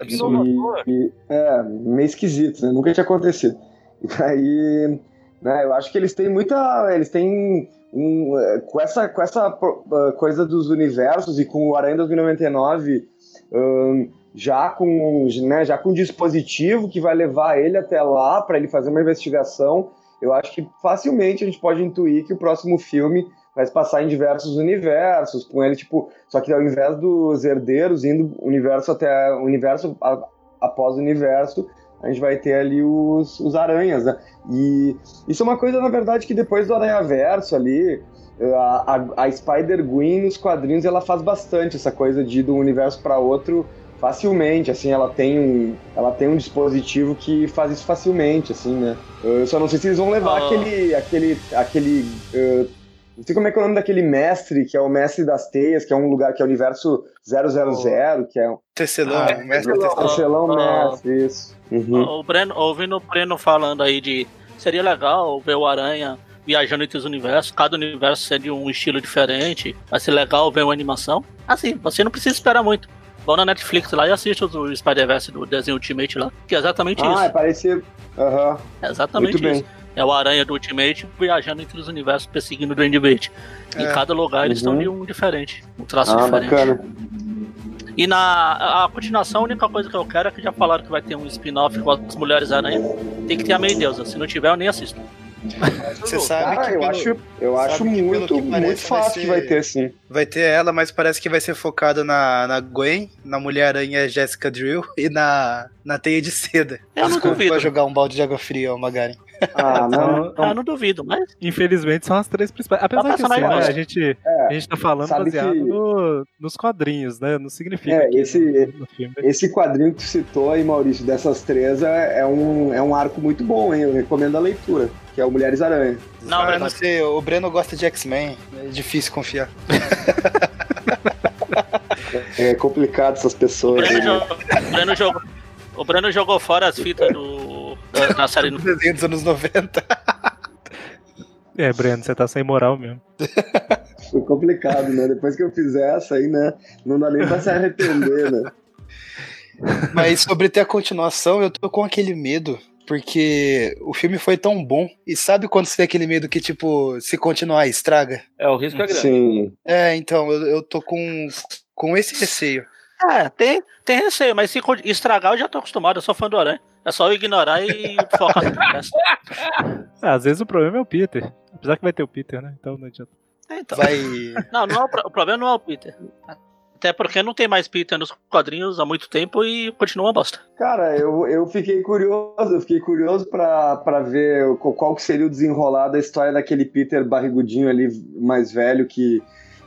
Inovador. E, e- é, meio esquisito, né? Nunca tinha acontecido. E daí, né, eu acho que eles têm muita. Eles têm um, eh, com essa, com essa uh, coisa dos universos e com o Aranha 2099 um, já com né, já com um dispositivo que vai levar ele até lá para ele fazer uma investigação, eu acho que facilmente a gente pode intuir que o próximo filme vai se passar em diversos universos, com ele tipo, só que ao invés dos herdeiros indo universo até universo após universo, a gente vai ter ali os, os aranhas, né? E isso é uma coisa, na verdade, que depois do Aranha Verso ali, a, a, a Spider-Gwen nos quadrinhos, ela faz bastante essa coisa de ir de um universo para outro facilmente, assim, ela tem um, ela tem um dispositivo que faz isso facilmente, assim, né? Eu só não sei se eles vão levar Ah. aquele, aquele, aquele, uh, não sei como é que é o nome daquele mestre, que é o mestre das teias, que é um lugar que é o universo 000, que é um Tecelão, Ah, o mestre tecelão, tecelão. tecelão Ah. mestre, isso. Uhum. O Breno, ouvindo o Breno falando aí de seria legal ver o Aranha viajando entre os universos, cada universo sendo um estilo diferente, vai ser legal ver uma animação. Assim, você não precisa esperar muito. Vão na Netflix lá e assista o Spider-Verse do desenho Ultimate lá, que é exatamente Ah, é isso. parecido. Aham. É exatamente Muito bem. isso. É o Aranha do Ultimate viajando entre os universos, perseguindo o Duende. Em É. cada lugar eles Uhum. estão de um diferente, um traço Ah, diferente. bacana. E na a, a continuação, a única coisa que eu quero é que já falaram que vai ter um spin-off com as Mulheres Aranha. Tem que ter a Meia Deusa. Se não tiver, eu nem assisto. Você sabe Cara, que eu pelo- acho, eu acho que pelo muito, que parece muito fácil vai que vai ser- ter, sim. Vai ter ela, mas parece que vai ser focado na, na Gwen, na Mulher-Aranha Jessica Drill e na, na Teia de Seda. Eu não Desculpa, duvido. Vai jogar um balde de água fria, ó, Magari. Ah, não. Ah, não duvido, mas. Infelizmente são as três principais. Apesar que assim, né, a, gente, a gente tá falando baseado que- no- nos quadrinhos, né? Não significa É, que esse- no, no filme. Esse quadrinho que tu citou aí, Maurício, dessas três, é, é um, é um arco muito bom, hein? Eu recomendo a leitura, que é o Mulheres Aranha. Não, ah, mas- não sei, o Breno gosta de X-Men, é difícil confiar. É complicado essas O pessoas. Breno, aí, né? o Breno jogou. O Breno jogou fora as fitas do. Da, da série. Desenho dos anos 90. É, Breno, você tá sem moral mesmo. Foi complicado, né? Depois que eu fizer essa aí, né? Não dá nem pra se arrepender, né? Mas sobre ter a continuação, eu tô com aquele medo, porque o filme foi tão bom. E sabe quando você tem aquele medo que, tipo, se continuar, estraga? É, o risco é grande. Sim. É, então, eu, eu tô com, com esse receio. É, tem, tem receio, mas se estragar eu já tô acostumado, eu sou fã do Aranha. É só eu ignorar e focar no presta. Ah, às vezes o problema é o Peter. Apesar que vai ter o Peter, né? Então não adianta. É, então. Vai. Não, não é o, pro- o problema não é o Peter. Até porque não tem mais Peter nos quadrinhos há muito tempo e continua uma bosta. Cara, eu, eu fiquei curioso, eu fiquei curioso pra, pra ver qual, qual que seria o desenrolar da história daquele Peter barrigudinho ali, mais velho, que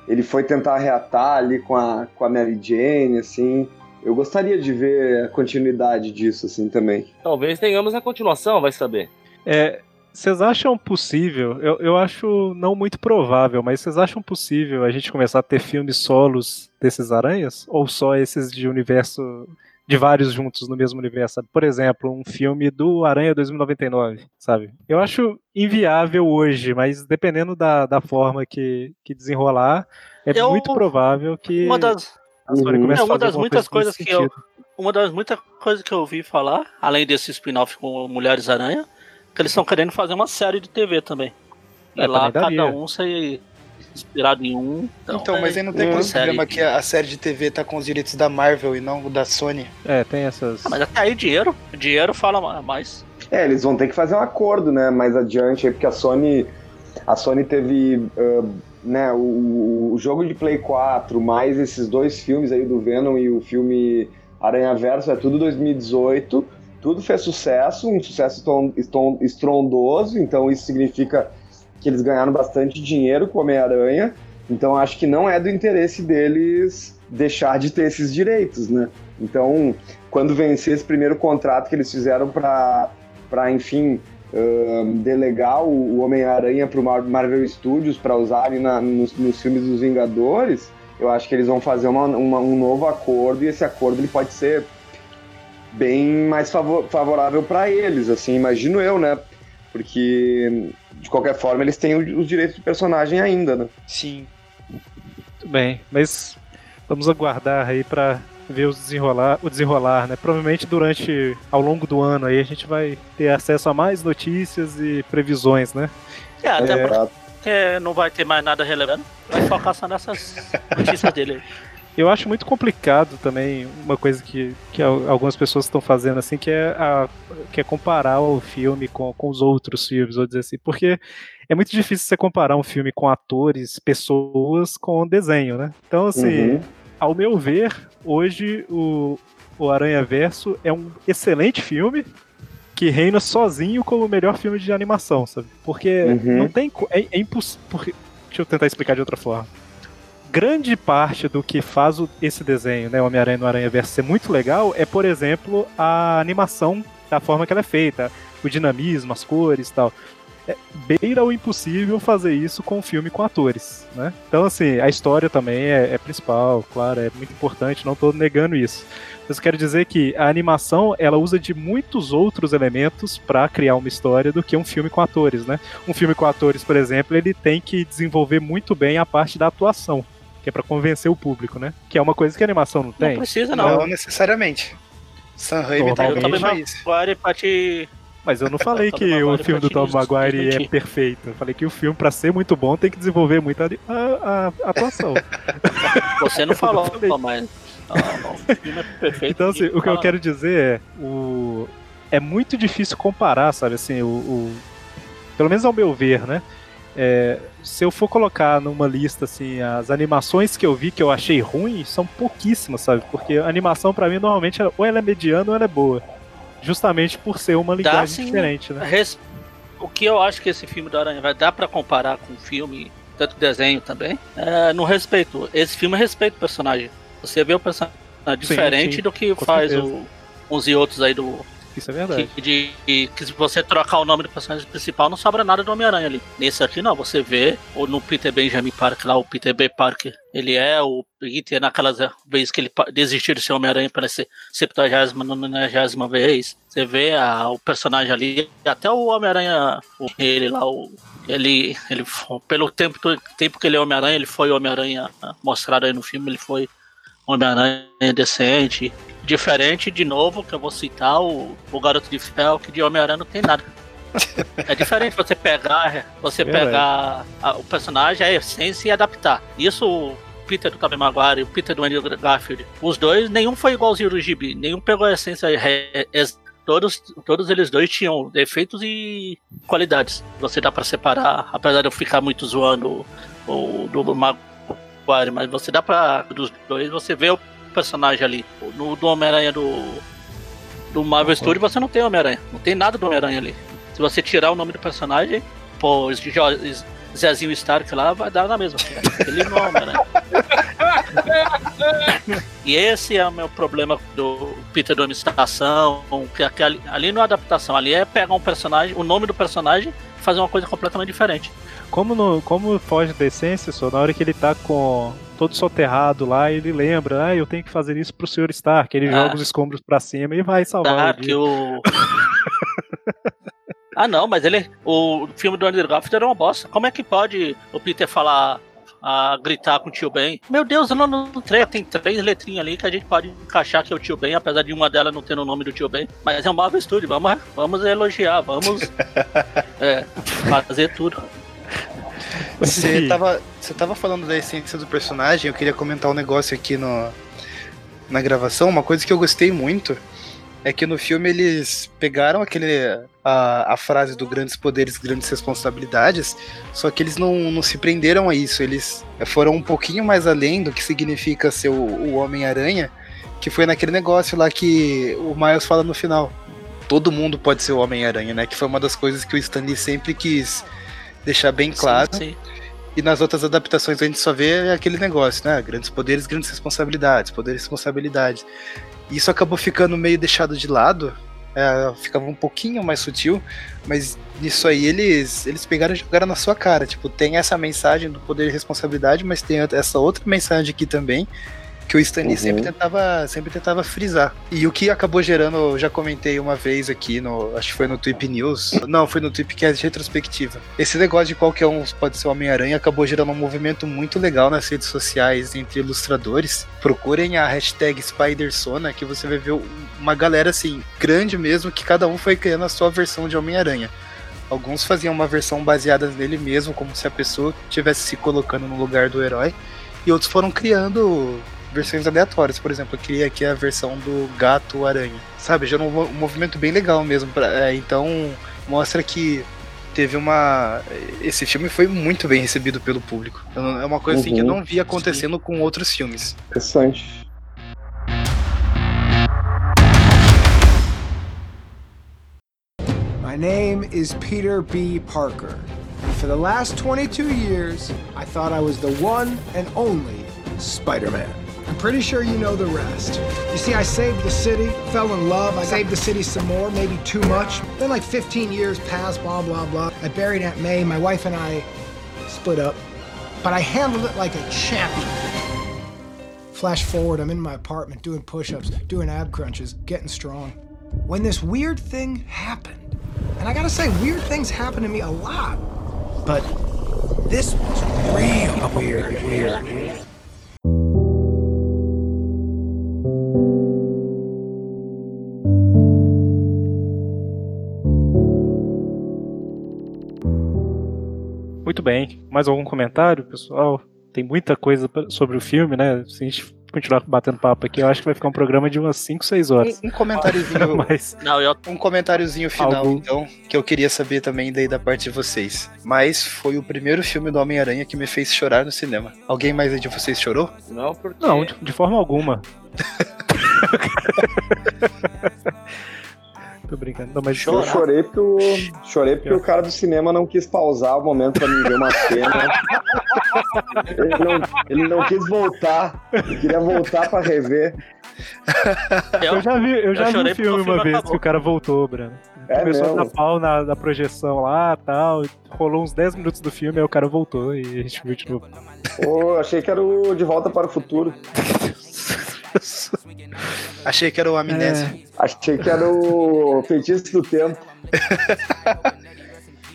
ele foi tentar reatar ali com a, com a Mary Jane, assim. Eu gostaria de ver a continuidade disso, assim, também. Talvez tenhamos a continuação, vai saber. É, vocês acham possível? Eu, eu acho não muito provável, mas vocês acham possível a gente começar a ter filmes solos desses aranhas? Ou só esses de universo. de vários juntos no mesmo universo? sabe? Por exemplo, um filme do Aranha 2099, sabe? Eu acho inviável hoje, mas dependendo da, da forma que, que desenrolar, é Eu- muito provável que Uma das, Uhum. é a uma fazer das muitas coisa coisas que eu. sentido. Uma das muitas coisas que eu ouvi falar, além desse spin-off com Mulheres Aranha, que eles estão querendo fazer uma série de TV também. E É, lá cada um ser inspirado em um. Então, Então, mas aí não tem aquele série. problema que a, série de TV tá com os direitos da Marvel e não da Sony. É, tem essas. Ah, mas até aí dinheiro. Dinheiro fala ma- mais. É, eles vão ter que fazer um acordo, né, mais adiante, aí, porque a Sony, a Sony teve, ah, né, o, o jogo de Play 4, mais esses dois filmes aí do Venom e o filme Aranha Verso, é tudo 2018, tudo fez sucesso, um sucesso estrondoso, então isso significa que eles ganharam bastante dinheiro com Homem-Aranha, então acho que não é do interesse deles deixar de ter esses direitos, né? Então, quando vencer esse primeiro contrato que eles fizeram para enfim delegar o, Homem-Aranha para o Marvel Studios para usar ali na- nos, nos filmes dos Vingadores, eu acho que eles vão fazer uma- uma- um novo acordo e esse acordo ele pode ser bem mais favor- favorável para eles, assim, imagino eu, né? Porque de qualquer forma eles têm os direitos do personagem ainda, né? Sim. Muito bem, mas vamos aguardar aí pra ver o desenrolar, o desenrolar, né? Provavelmente durante ao longo do ano aí a gente vai ter acesso a mais notícias e previsões, né? É, até, É. por- porque não vai ter mais nada relevante. Vai focar só nessas notícias dele. aí. Eu acho muito complicado também uma coisa que, que al- algumas pessoas estão fazendo assim, que é, a, que é comparar o filme com, com os outros filmes, vou dizer assim, porque é muito difícil você comparar um filme com atores, pessoas, com desenho, né? Então, assim, Uhum. Ao meu ver, hoje o, o Aranha Verso é um excelente filme que reina sozinho como o melhor filme de animação, sabe? Porque Uhum. não tem. É, é impossível. Deixa eu tentar explicar de outra forma. Grande parte do que faz o- esse desenho, né, Homem-Aranha no Aranha Verso, ser muito legal é, por exemplo, a animação da forma que ela é feita, o dinamismo, as cores e tal. É, beira o impossível fazer isso com um filme com atores, né? Então, assim, a história também é, é principal, claro, é muito importante, não estou negando isso. Mas eu quero dizer que a animação, ela usa de muitos outros elementos para criar uma história do que um filme com atores, né? Um filme com atores, por exemplo, ele tem que desenvolver muito bem a parte da atuação, que é para convencer o público, né? Que é uma coisa que a animação não tem. Não precisa, não. Não necessariamente. Sam Raimi tá isso. Mas eu não falei Tobey que o filme do Tom Maguire é perfeito. Eu falei que o filme, pra ser muito bom, tem que desenvolver muito a, a- a atuação. Você não falou, falei. mas. Não, não, o filme é perfeito. Então, assim, o que eu quero dizer é. O... É muito difícil comparar, sabe? Assim, o. o- Pelo menos ao meu ver, né? É, Se eu for colocar numa lista, assim, as animações que eu vi que eu achei ruim, são pouquíssimas, sabe? Porque a animação, pra mim, normalmente, ou ela é mediana ou ela é boa. Justamente por ser uma Dá linguagem sim. diferente, né? Res- O que eu acho que esse filme do Aranha vai dar pra comparar com o filme, tanto desenho também, é no respeito. Esse filme respeita o personagem. Você vê o personagem diferente sim, do que faz certeza. o, uns e outros aí do. Isso é verdade. Que, de, de- que se você trocar o nome do personagem principal, não sobra nada do Homem-Aranha ali. Nesse aqui não, você vê, ou no Peter Benjamin Parker lá, o Peter B. Parker, ele é o Peter naquelas vezes que ele desistiu de ser Homem-Aranha para ser 70 nonagésima vez. Você vê a- o personagem ali, até o Homem-Aranha, ele lá, o, ele, ele, pelo tempo, tempo que ele é Homem-Aranha, ele foi Homem-Aranha mostrado aí no filme, ele foi Homem-Aranha decente. Diferente, de novo, que eu vou citar o, o Garoto de Ferro, que de Homem-Aranha não tem nada. É diferente você pegar, você pegar a- o personagem, a essência e adaptar. Isso o Peter do Tobey Maguire e o Peter do Andrew Garfield, os dois, nenhum foi igualzinho do Gibi, nenhum pegou a essência re- ex- Todos, todos eles dois tinham defeitos e qualidades. Você dá pra separar, apesar de eu ficar muito zoando o, do Maguire, mas você dá pra. Dos dois, você vê o personagem ali. No do Homem-Aranha do. Do Marvel Studio você não tem Homem-Aranha. Não tem nada do Homem-Aranha ali. Se você tirar o nome do personagem, pô, Zezinho Stark lá, vai dar na mesma. Ele não é Homem-Aranha. E esse é o meu problema do Peter do Estação, que que ali, ali não é adaptação, ali é pegar um personagem, o nome do personagem fazer uma coisa completamente diferente. Como, no, como foge da essência, só na hora que ele tá com todo soterrado lá, ele lembra, ah, eu tenho que fazer isso pro Sr. Stark. Ele Ah. joga os escombros pra cima e vai salvar Tá, o dia. o. ah, não, mas ele. O filme do Andrew Garfield era uma bosta. Como é que pode o Peter falar. A gritar com o tio Ben. Meu Deus, no, no, trailer tem três letrinhas ali que a gente pode encaixar que é o tio Ben, apesar de uma delas não ter o nome do tio Ben. Mas é um Marvel Studio, vamos, vamos elogiar, vamos é, fazer tudo. Você tava, você tava falando da essência do personagem, eu queria comentar um negócio aqui no, na gravação. Uma coisa que eu gostei muito é que no filme eles pegaram aquele a, a frase do grandes poderes, grandes responsabilidades, só que eles não, não se prenderam a isso. Eles foram um pouquinho mais além do que significa ser o, o Homem-Aranha, que foi naquele negócio lá que o Miles fala no final. Todo mundo pode ser o Homem-Aranha, né? Que foi uma das coisas que o Stan Lee sempre quis deixar bem claro. Sim, sim. E nas outras adaptações a gente só vê aquele negócio, né? Grandes poderes, grandes responsabilidades, poderes e responsabilidades. E isso acabou ficando meio deixado de lado, é, ficava um pouquinho mais sutil, mas nisso aí eles, eles pegaram e jogaram na sua cara. Tipo, tem essa mensagem do poder e responsabilidade, mas tem essa outra mensagem aqui também, que o Stan Lee Uhum. sempre, tentava, sempre tentava frisar. E o que acabou gerando, eu já comentei uma vez aqui, no, acho que foi no Tweep News. Não, foi no Tweepcast retrospectiva. Esse negócio de qualquer um pode ser Homem-Aranha acabou gerando um movimento muito legal nas redes sociais entre ilustradores. Procurem a hashtag SpiderSona, que você vai ver uma galera assim, grande mesmo, que cada um foi criando a sua versão de Homem-Aranha. Alguns faziam uma versão baseada nele mesmo, como se a pessoa estivesse se colocando no lugar do herói. E outros foram criando versões aleatórias. Por exemplo, eu criei aqui a versão do gato aranha. Sabe, já um, um movimento bem legal mesmo. Pra, é, então mostra que teve uma. Esse filme foi muito bem recebido pelo público. É uma coisa assim que eu Uhum. não vi acontecendo com outros filmes. Interessante. My name is Peter B. Parker. And for the last 22 years, I thought I was the one and only Spider Man. I'm pretty sure you know the rest. You see, I saved the city, fell in love, I saved the city some more, maybe too much. Then, like 15 years passed, blah, blah, blah. I buried Aunt May, my wife and I split up. But I handled it like a champion. Flash forward, I'm in my apartment doing push ups, doing ab crunches, getting strong. When this weird thing happened, and I gotta say, weird things happen to me a lot, but this was real weird, weird. Muito bem. Mais algum comentário, pessoal? Tem muita coisa sobre o filme, né? Se a gente continuar batendo papo aqui, eu acho que vai ficar um programa de umas 5, 6 horas. Um, um comentáriozinho. Mas Não, eu... Um comentáriozinho final, Algum- então, que eu queria saber também daí da parte de vocês. Mas foi o primeiro filme do Homem-Aranha que me fez chorar no cinema. Alguém mais aí de vocês chorou? Não, porque. Não, de, de forma alguma. Tô brincando. Não, mas Eu chorei porque, o, chorei porque o cara do cinema não quis pausar o momento pra me ver uma cena. Ele não, ele não quis voltar. Ele queria voltar pra rever. Eu já vi, eu já vi chorei um filme filme uma vez acabou. que o cara voltou, Breno. É Começou a mesmo? dar pau na, na projeção lá tal. Rolou uns 10 minutos do filme, aí o cara voltou e a gente viu de novo. Pô, achei que era o De Volta para o Futuro. Achei que era o Amnésia. É. Achei que era o Feitiço do Tempo.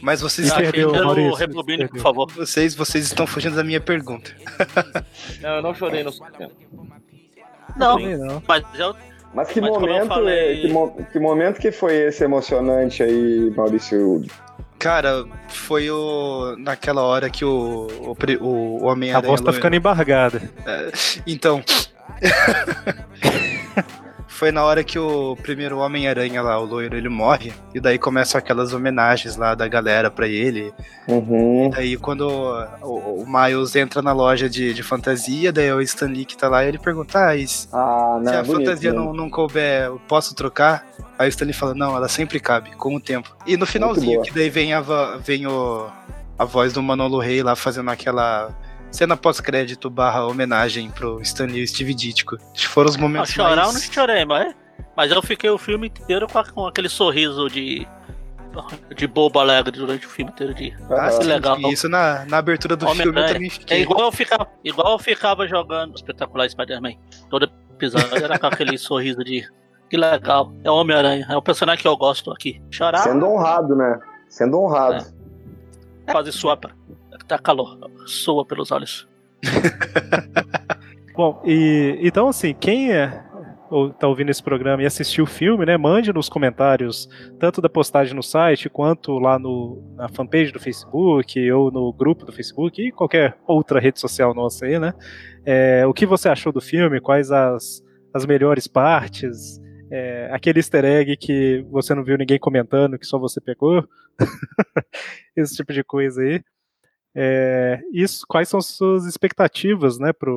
Mas vocês perdeu, Maurício, Rebobine, por favor. Vocês, vocês estão fugindo da minha pergunta. Não, eu não chorei no cinema. Não, não. mas eu, Mas que Mas momento, falei- que, mo- que momento que foi esse emocionante aí, Maurício? Cara, foi o. naquela hora que o. o, o, o A voz tá ficando embargada. É, Então. Foi na hora que o primeiro Homem-Aranha lá, o loiro, ele morre. E daí começam aquelas homenagens lá da galera pra ele. Uhum. Daí quando o, o Miles entra na loja de, de fantasia, daí o Stan Lee que tá lá, ele pergunta, ah, e se Ah, não, a é bonito, fantasia né? não, não couber, eu posso trocar? Aí o Stan Lee fala, não, ela sempre cabe, com o tempo. E no finalzinho, que daí vem, a, vem o, a voz do Manolo Rey lá fazendo aquela cena pós-crédito barra homenagem pro Stan Lee e Steve Ditko. Acho que foram os não, momentos chorar eu não mais... chorei, mas, mas eu fiquei o filme inteiro com, a- com aquele sorriso de, de bobo alegre durante o filme inteiro. De, Ah, que sim, legal. Isso na, na abertura do filme eu também É fiquei. igual eu ficava, igual eu ficava jogando espetacular Spider-Man. Todo episódio era com aquele sorriso de. Que legal. É o Homem-Aranha. É o personagem que eu gosto aqui. Chorar. Sendo honrado, né? Sendo honrado. Quase sua. pra- Tá calor. Soa pelos olhos. Bom, e então assim, quem é ou tá ouvindo esse programa e assistiu o filme, né, mande nos comentários, tanto da postagem no site, quanto lá no, na fanpage do Facebook, ou no grupo do Facebook, e qualquer outra rede social nossa aí, né, é, o que você achou do filme, quais as, as melhores partes, é, aquele easter egg que você não viu ninguém comentando, que só você pegou, esse tipo de coisa aí. É, isso, quais são suas expectativas, né, para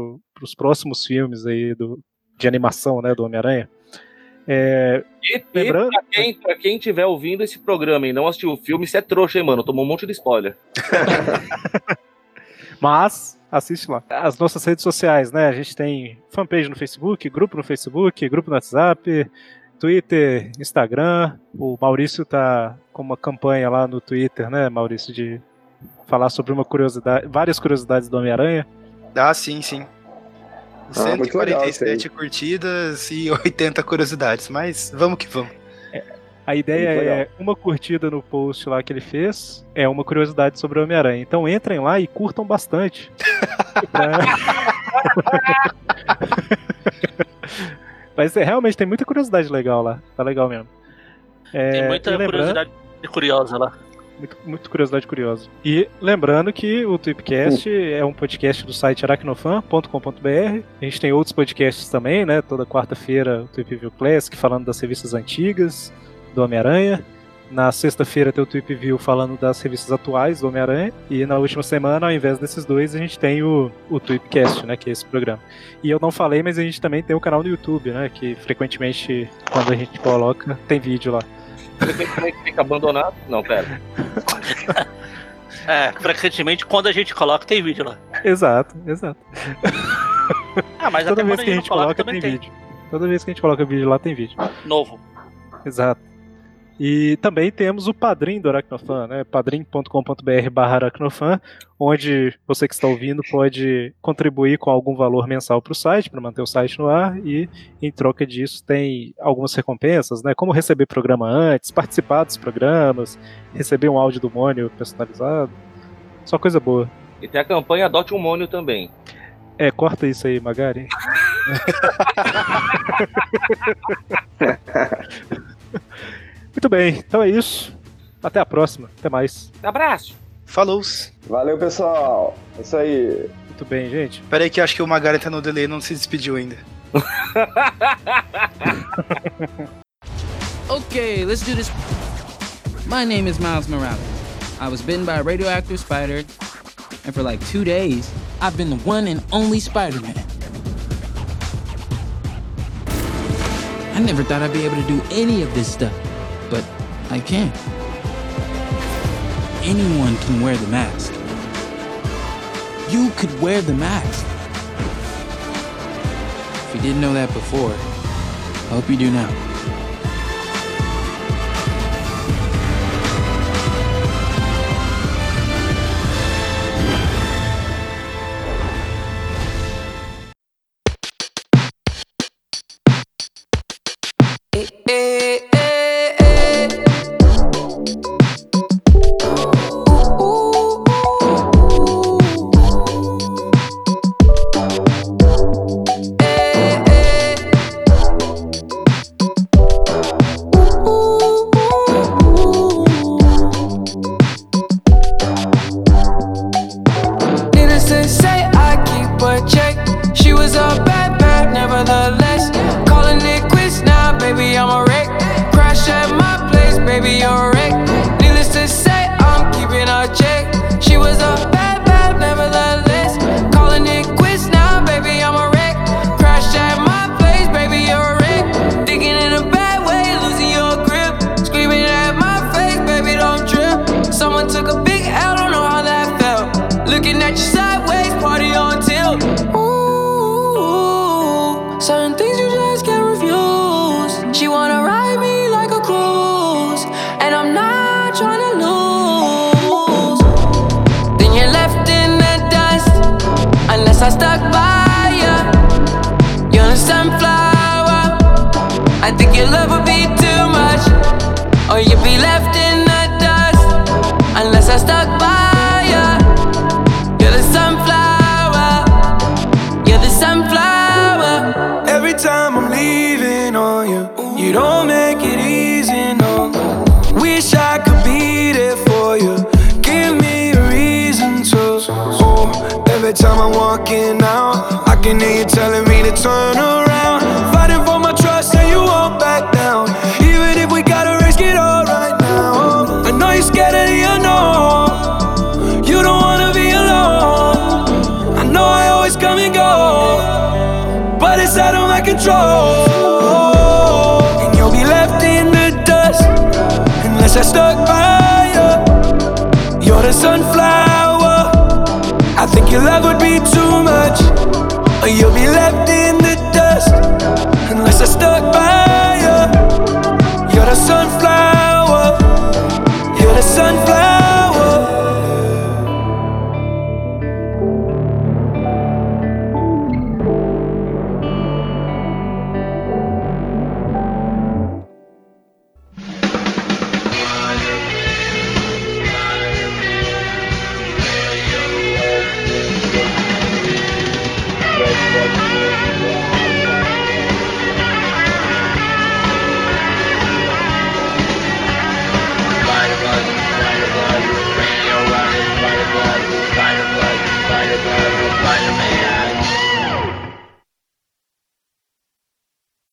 os próximos filmes aí do, de animação, né, do Homem-Aranha? É, E, Lembrando- pra, quem, pra quem tiver ouvindo esse programa e não assistiu o filme, você é trouxa, hein, mano? Tomou um monte de spoiler. mas assiste lá. As nossas redes sociais, né? A gente tem fanpage no Facebook, grupo no Facebook, grupo no WhatsApp, Twitter, Instagram. O Maurício tá com uma campanha lá no Twitter, né, Maurício, de falar sobre uma curiosidade, várias curiosidades do Homem-Aranha. Ah, sim, sim. Ah, muito legal isso 147 curtidas e 80 curiosidades, mas vamos que vamos. A ideia é uma curtida no post lá que ele fez, é uma curiosidade sobre o Homem-Aranha. Então entrem lá e curtam bastante. Pra- Mas é, realmente tem muita curiosidade legal lá. Tá legal mesmo. É, Tem muita lembrando- curiosidade curiosa lá. Muito, curiosidade curiosa. E lembrando que o Tweepcast é um podcast do site aracnofan.com.br. A gente tem outros podcasts também, né? Toda quarta-feira o Tweep View Classic falando das revistas antigas do Homem-Aranha. Na sexta-feira tem o Tweep View falando das revistas atuais do Homem-Aranha. E na última semana, ao invés desses dois, a gente tem o, o Tweepcast, né? Que é esse programa. E eu não falei, mas a gente também tem o canal no YouTube, né? Que frequentemente, quando a gente coloca, tem vídeo lá. Frequentemente fica abandonado. Não, pera. É, frequentemente quando a gente coloca tem vídeo lá. Exato, exato. Ah, mas Toda até vez quando que a gente coloca, também tem vídeo. Toda vez que a gente coloca vídeo lá, tem vídeo. Novo. Exato. E também temos o padrinho do Aracnofan, né? padrim.com.br barra aracnofan, onde você que está ouvindo pode contribuir com algum valor mensal para o site, para manter o site no ar, e em troca disso tem algumas recompensas, né? Como receber programa antes, participar dos programas, receber um áudio do Mônio personalizado. Só coisa boa. E tem a campanha Adote um Mônio também. É, corta isso aí, Magari. Muito bem, então é isso. Até a próxima. Até mais. Abraço. Falou. Valeu, pessoal. É isso aí. Muito bem, gente. Pera aí que eu acho que o Magari tá no delay e não se despediu ainda. Okay, let's do this. My name is Miles Morales. I was bitten by a radioactive spider, and for like two days, I've been the one and only Spider Man. I never thought I'd be able to do any of this stuff, but I can't. Anyone can wear the mask. You could wear the mask. If you didn't know that before, I hope you do now.